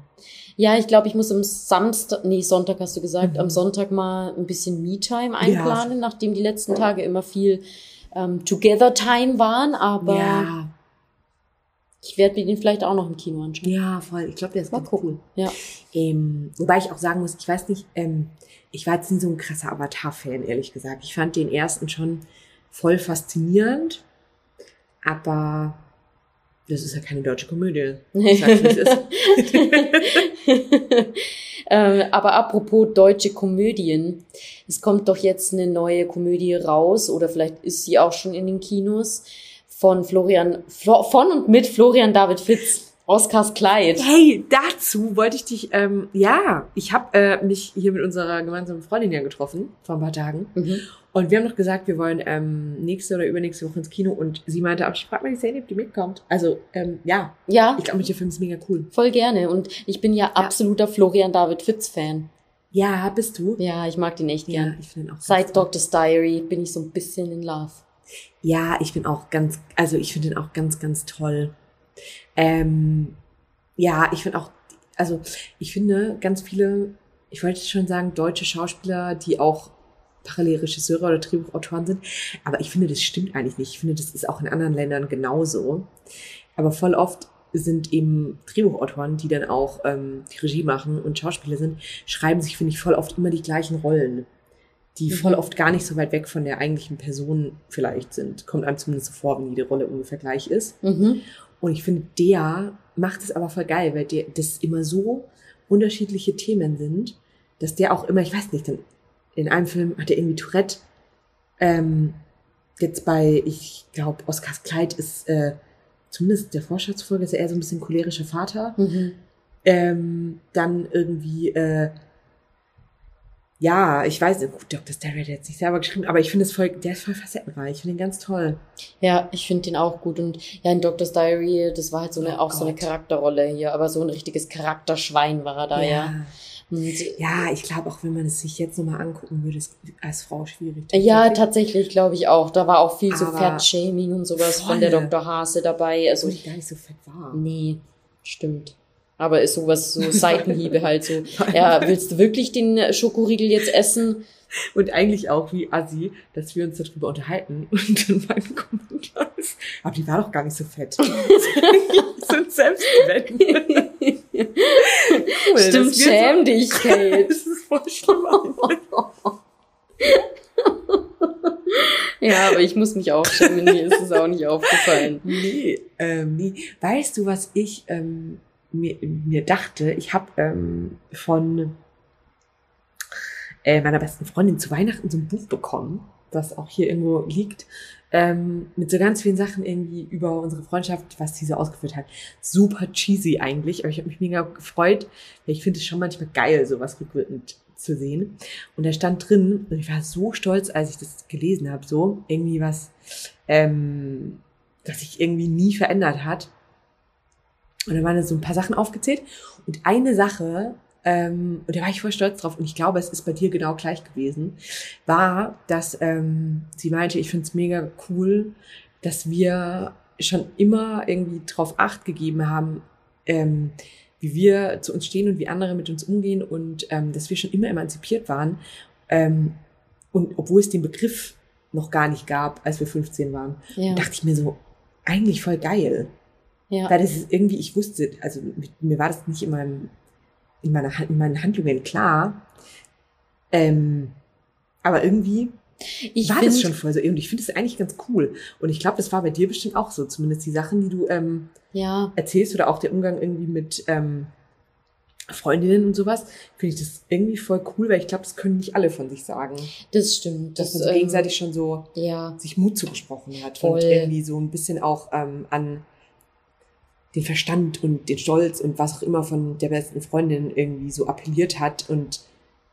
Ja, ich glaube, ich muss am Samstag, nee, Sonntag hast du gesagt, Mhm. am Sonntag mal ein bisschen Me-Time einplanen, nachdem die letzten Tage immer viel ähm, Together-Time waren, aber ja. Ich werde mir den vielleicht auch noch im Kino anschauen. Ja, voll. Ich glaube, der ist Mal gucken. cool. Ja. Ähm, wobei ich auch sagen muss, ich weiß nicht, ähm, ich war jetzt nie so ein krasser Avatar-Fan, ehrlich gesagt. Ich fand den ersten schon voll faszinierend, aber das ist ja keine deutsche Komödie. Ich sag's, wie es ist. ähm, aber apropos deutsche Komödien. Es kommt doch jetzt eine neue Komödie raus oder vielleicht ist sie auch schon in den Kinos von Florian, Flo, von und mit Florian David Fitz. Oscars Kleid. Hey, dazu wollte ich dich, ähm, ja, ich habe äh, mich hier mit unserer gemeinsamen Freundin ja getroffen, vor ein paar Tagen. Mhm. Und wir haben noch gesagt, wir wollen ähm, nächste oder übernächste Woche ins Kino. Und sie meinte, aber ich frage mal die Sandy, ob die mitkommt. Also, ähm, ja, Ja, ich glaube, der Film ist mega cool. voll gerne. Und ich bin ja, absoluter Florian David Fitz-Fan. Ja, bist du? Ja, ich mag den echt Ja, gern. ich finde ihn auch Seit. Doctor's Diary bin ich so ein bisschen in love. Ja, ich bin auch ganz, also ich finde ihn auch ganz, ganz toll. Ähm, ja, ich finde auch, also ich finde ganz viele, ich wollte schon sagen, deutsche Schauspieler, die auch parallel Regisseure oder Drehbuchautoren sind, aber ich finde, das stimmt eigentlich nicht. Ich finde, das ist auch in anderen Ländern genauso. Aber voll oft sind eben Drehbuchautoren, die dann auch ähm, die Regie machen und Schauspieler sind, schreiben sich, finde ich, voll oft immer die gleichen Rollen, die Mhm. voll oft gar nicht so weit weg von der eigentlichen Person vielleicht sind. Kommt einem zumindest so vor, wenn jede Rolle ungefähr gleich ist. Mhm. Und ich finde, der macht es aber voll geil, weil der, das immer so unterschiedliche Themen sind, dass der auch immer, ich weiß nicht, dann in einem Film hat er irgendwie Tourette. Ähm, jetzt bei, ich glaube, Oscars Kleid ist äh, zumindest der Vorschaufolge ist er eher so ein bisschen cholerischer Vater. Mhm. Ähm, dann irgendwie, äh, ja, ich weiß, gut, Dr. Sterry hat jetzt nicht selber geschrieben, aber ich finde es voll, der ist voll facettenreich. Ich finde ihn ganz toll. Ja, ich finde den auch gut. Und ja, in Doctor's Diary, das war halt so eine, Oh auch so eine Gott. Charakterrolle hier, aber so ein richtiges Charakterschwein war er da, ja. Und, Ja, ich glaube auch, wenn man es sich jetzt nochmal angucken würde, ist als Frau schwierig. ja, tatsächlich glaube ich auch. Da war auch viel so Aber Fat-Shaming und sowas von der voll. Dr. Hase dabei. Also, ich gar nicht so fett war. nee, stimmt. Aber ist sowas, so Seitenhiebe halt so. Ja, willst du wirklich den Schokoriegel jetzt essen? Und eigentlich auch wie Assi, dass wir uns darüber unterhalten und dann mein Kommentar ist, aber die war doch gar nicht so fett. ein Selbstwetten. Cool, Stimmt, schäm so- dich, Kate. Das ist voll schlimm. Ja, aber ich muss mich auch schämen, mir ist es auch nicht aufgefallen. Nee, ähm, nee. Weißt du, was ich ähm, mir, mir dachte? Ich habe ähm, von äh, meiner besten Freundin zu Weihnachten so ein Buch bekommen, das auch hier irgendwo liegt, ähm, mit so ganz vielen Sachen irgendwie über unsere Freundschaft, was sie so ausgeführt hat. Super cheesy eigentlich, aber ich habe mich mega gefreut, weil ich finde es schon manchmal geil, sowas rückwirkend zu sehen. Und da stand drin, und ich war so stolz, als ich das gelesen habe, so irgendwie was, ähm, das sich irgendwie nie verändert hat. Und da waren da so ein paar Sachen aufgezählt. Und eine Sache, ähm, und da war ich voll stolz drauf, und ich glaube, es ist bei dir genau gleich gewesen, war, dass ähm, sie meinte, ich finde es mega cool, dass wir schon immer irgendwie drauf Acht gegeben haben, ähm, wie wir zu uns stehen und wie andere mit uns umgehen und ähm, dass wir schon immer emanzipiert waren. Ähm, und obwohl es den Begriff noch gar nicht gab, als wir 15 waren, Ja, dachte ich mir so, eigentlich voll geil. Ja. Weil das ist irgendwie, ich wusste, also mit- mir war das nicht in, meinem, in, meiner, in meinen Handlungen klar. Ähm, aber irgendwie Ich war das finde, schon voll so. Und ich finde es eigentlich ganz cool. Und ich glaube, das war bei dir bestimmt auch so. Zumindest die Sachen, die du ähm, ja, erzählst oder auch der Umgang irgendwie mit ähm, Freundinnen und sowas, finde ich das irgendwie voll cool, weil ich glaube, das können nicht alle von sich sagen. das stimmt. Dass Das, man so ähm, gegenseitig schon so ja, sich Mut zugesprochen hat Voll. und irgendwie so ein bisschen auch ähm, an den Verstand und den Stolz und was auch immer von der besten Freundin irgendwie so appelliert hat und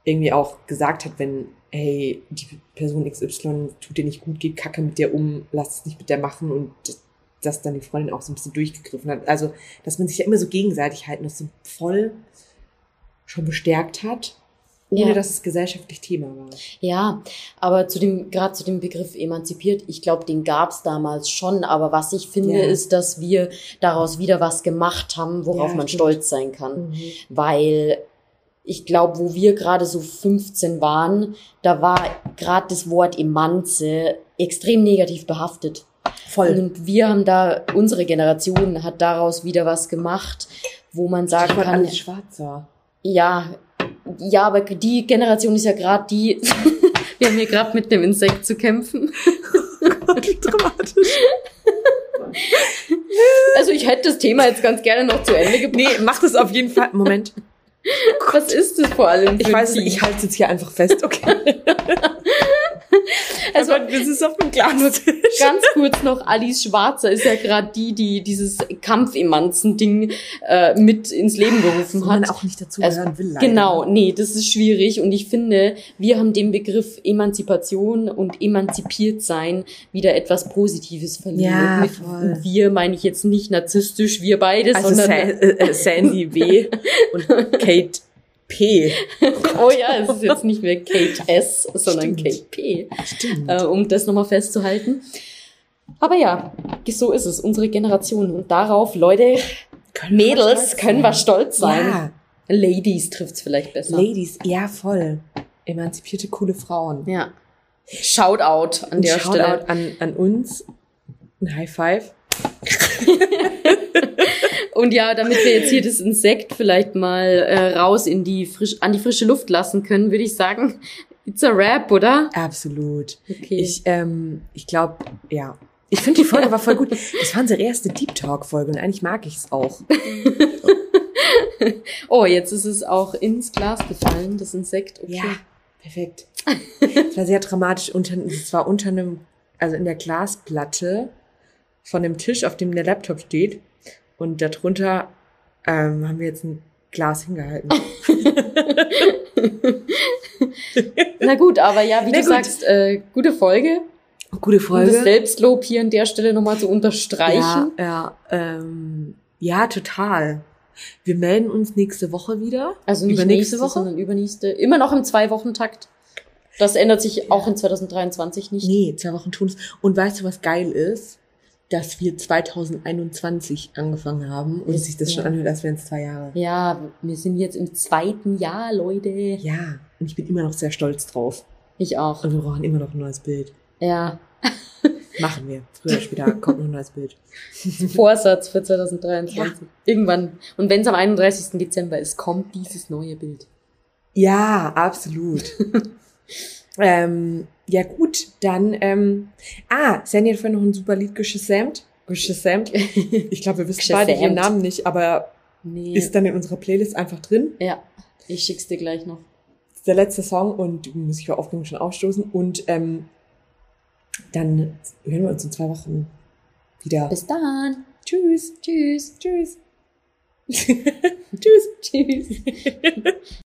irgendwie auch gesagt hat, wenn, hey, die Person XY tut dir nicht gut, geh kacke mit der um, lass es nicht mit der machen und dass dann die Freundin auch so ein bisschen durchgegriffen hat. Also, dass man sich ja immer so gegenseitig halten, das so voll schon bestärkt hat, ohne Ja. dass es gesellschaftlich Thema war. ja, aber zu dem, gerade zu dem Begriff emanzipiert, ich glaube, den gab's damals schon, aber was ich finde, Ja. ist, dass wir daraus wieder was gemacht haben, worauf Ja, man stimmt. stolz sein kann. weil ich glaube, wo wir gerade so 15 waren, da war gerade das Wort Emanze extrem negativ behaftet. Voll. Und wir haben da, unsere Generation hat daraus wieder was gemacht, wo man sagen Ich war kann, alles schwarzer. ja, ja, aber die Generation ist ja gerade die, wir haben hier gerade mit dem Insekt zu kämpfen. Gott, wie dramatisch. Also ich hätte das Thema jetzt ganz gerne noch zu Ende gebracht. Nee, mach das auf jeden Fall. Moment. Was ist das vor allem? Ich für weiß es ein nicht, ich halte es jetzt hier einfach fest, okay? Also Aber das ist auf dem Glas. ganz kurz noch, Alice Schwarzer ist ja gerade die, die dieses Kampfemanzen-Ding äh, mit ins Leben gerufen Wo man hat. auch nicht dazu Also, will. leider. Genau, nee, das ist schwierig und ich finde, wir haben den Begriff Emanzipation und emanzipiert sein wieder etwas Positives verliehen. Ja, und mit voll. wir meine ich jetzt nicht narzisstisch, wir beide, Also Sa sondern äh, äh, Sandy W. und Kate P. oh ja, es ist jetzt nicht mehr Kate S, sondern Stimmt. Kate P, Stimmt. äh, um das nochmal festzuhalten. Aber ja, so ist es, unsere Generation. Und darauf, Leute, Können wir Mädels, stolz können wir stolz sein. Ja, Ladies trifft's vielleicht besser. Ladies, ja voll. Emanzipierte, coole Frauen. Ja. Shoutout an Und der Shoutout Stelle. an, an uns. Ein High Five. Und ja, damit wir jetzt hier das Insekt vielleicht mal äh, raus in die frisch, an die frische Luft lassen können, würde ich sagen, it's a rap, oder? Absolut. Okay. Ich, ähm, ich glaube, ja. Ich finde, die Folge war voll gut. Das war unsere erste Deep Talk-Folge und eigentlich mag ich es auch. oh, jetzt ist es auch ins Glas gefallen, das Insekt. Okay. Ja, perfekt. Es war sehr dramatisch. Es war unter einem, also in der Glasplatte von dem Tisch, auf dem der Laptop steht. Und darunter ähm, haben wir jetzt ein Glas hingehalten. Na gut, aber ja, wie Na du gut. sagst, äh, gute Folge. Gute Um Folge. das Selbstlob hier an der Stelle nochmal zu unterstreichen. Ja, ja, ähm, ja, total. Wir melden uns nächste Woche wieder. Also nicht nächste Woche? sondern übernächste. Immer noch im Zwei-Wochen-Takt. Das ändert sich auch in 2023 nicht. Nee, zwei Wochen tun es. Und weißt du, was geil ist? Dass wir 2021 angefangen haben und sich das schon ja. anhört, als wären es zwei Jahre. Ja, wir sind jetzt im zweiten Jahr, Leute. Ja, und ich bin immer noch sehr stolz drauf. Ich auch. Und wir brauchen immer noch ein neues Bild. Ja. Machen wir. Früher oder später kommt noch ein neues Bild. Vorsatz für 2023. Irgendwann. Und wenn es am 31. Dezember ist, kommt dieses neue Bild. Ja, absolut. ähm, ja gut, dann, ähm, ah, Sandy hat vorhin noch ein super Lied geschasamt. Geschasamt. Ich glaube, wir wissen beide ihren. Namen nicht, aber Nee. ist dann in unserer Playlist einfach drin. ja, ich schick's dir gleich noch. Das ist der letzte Song und muss ich vor Aufregung schon ausstoßen. Und ähm, dann hören wir uns in zwei Wochen wieder. Bis dann. Tschüss. Tschüss. Tschüss. Tschüss. Tschüss.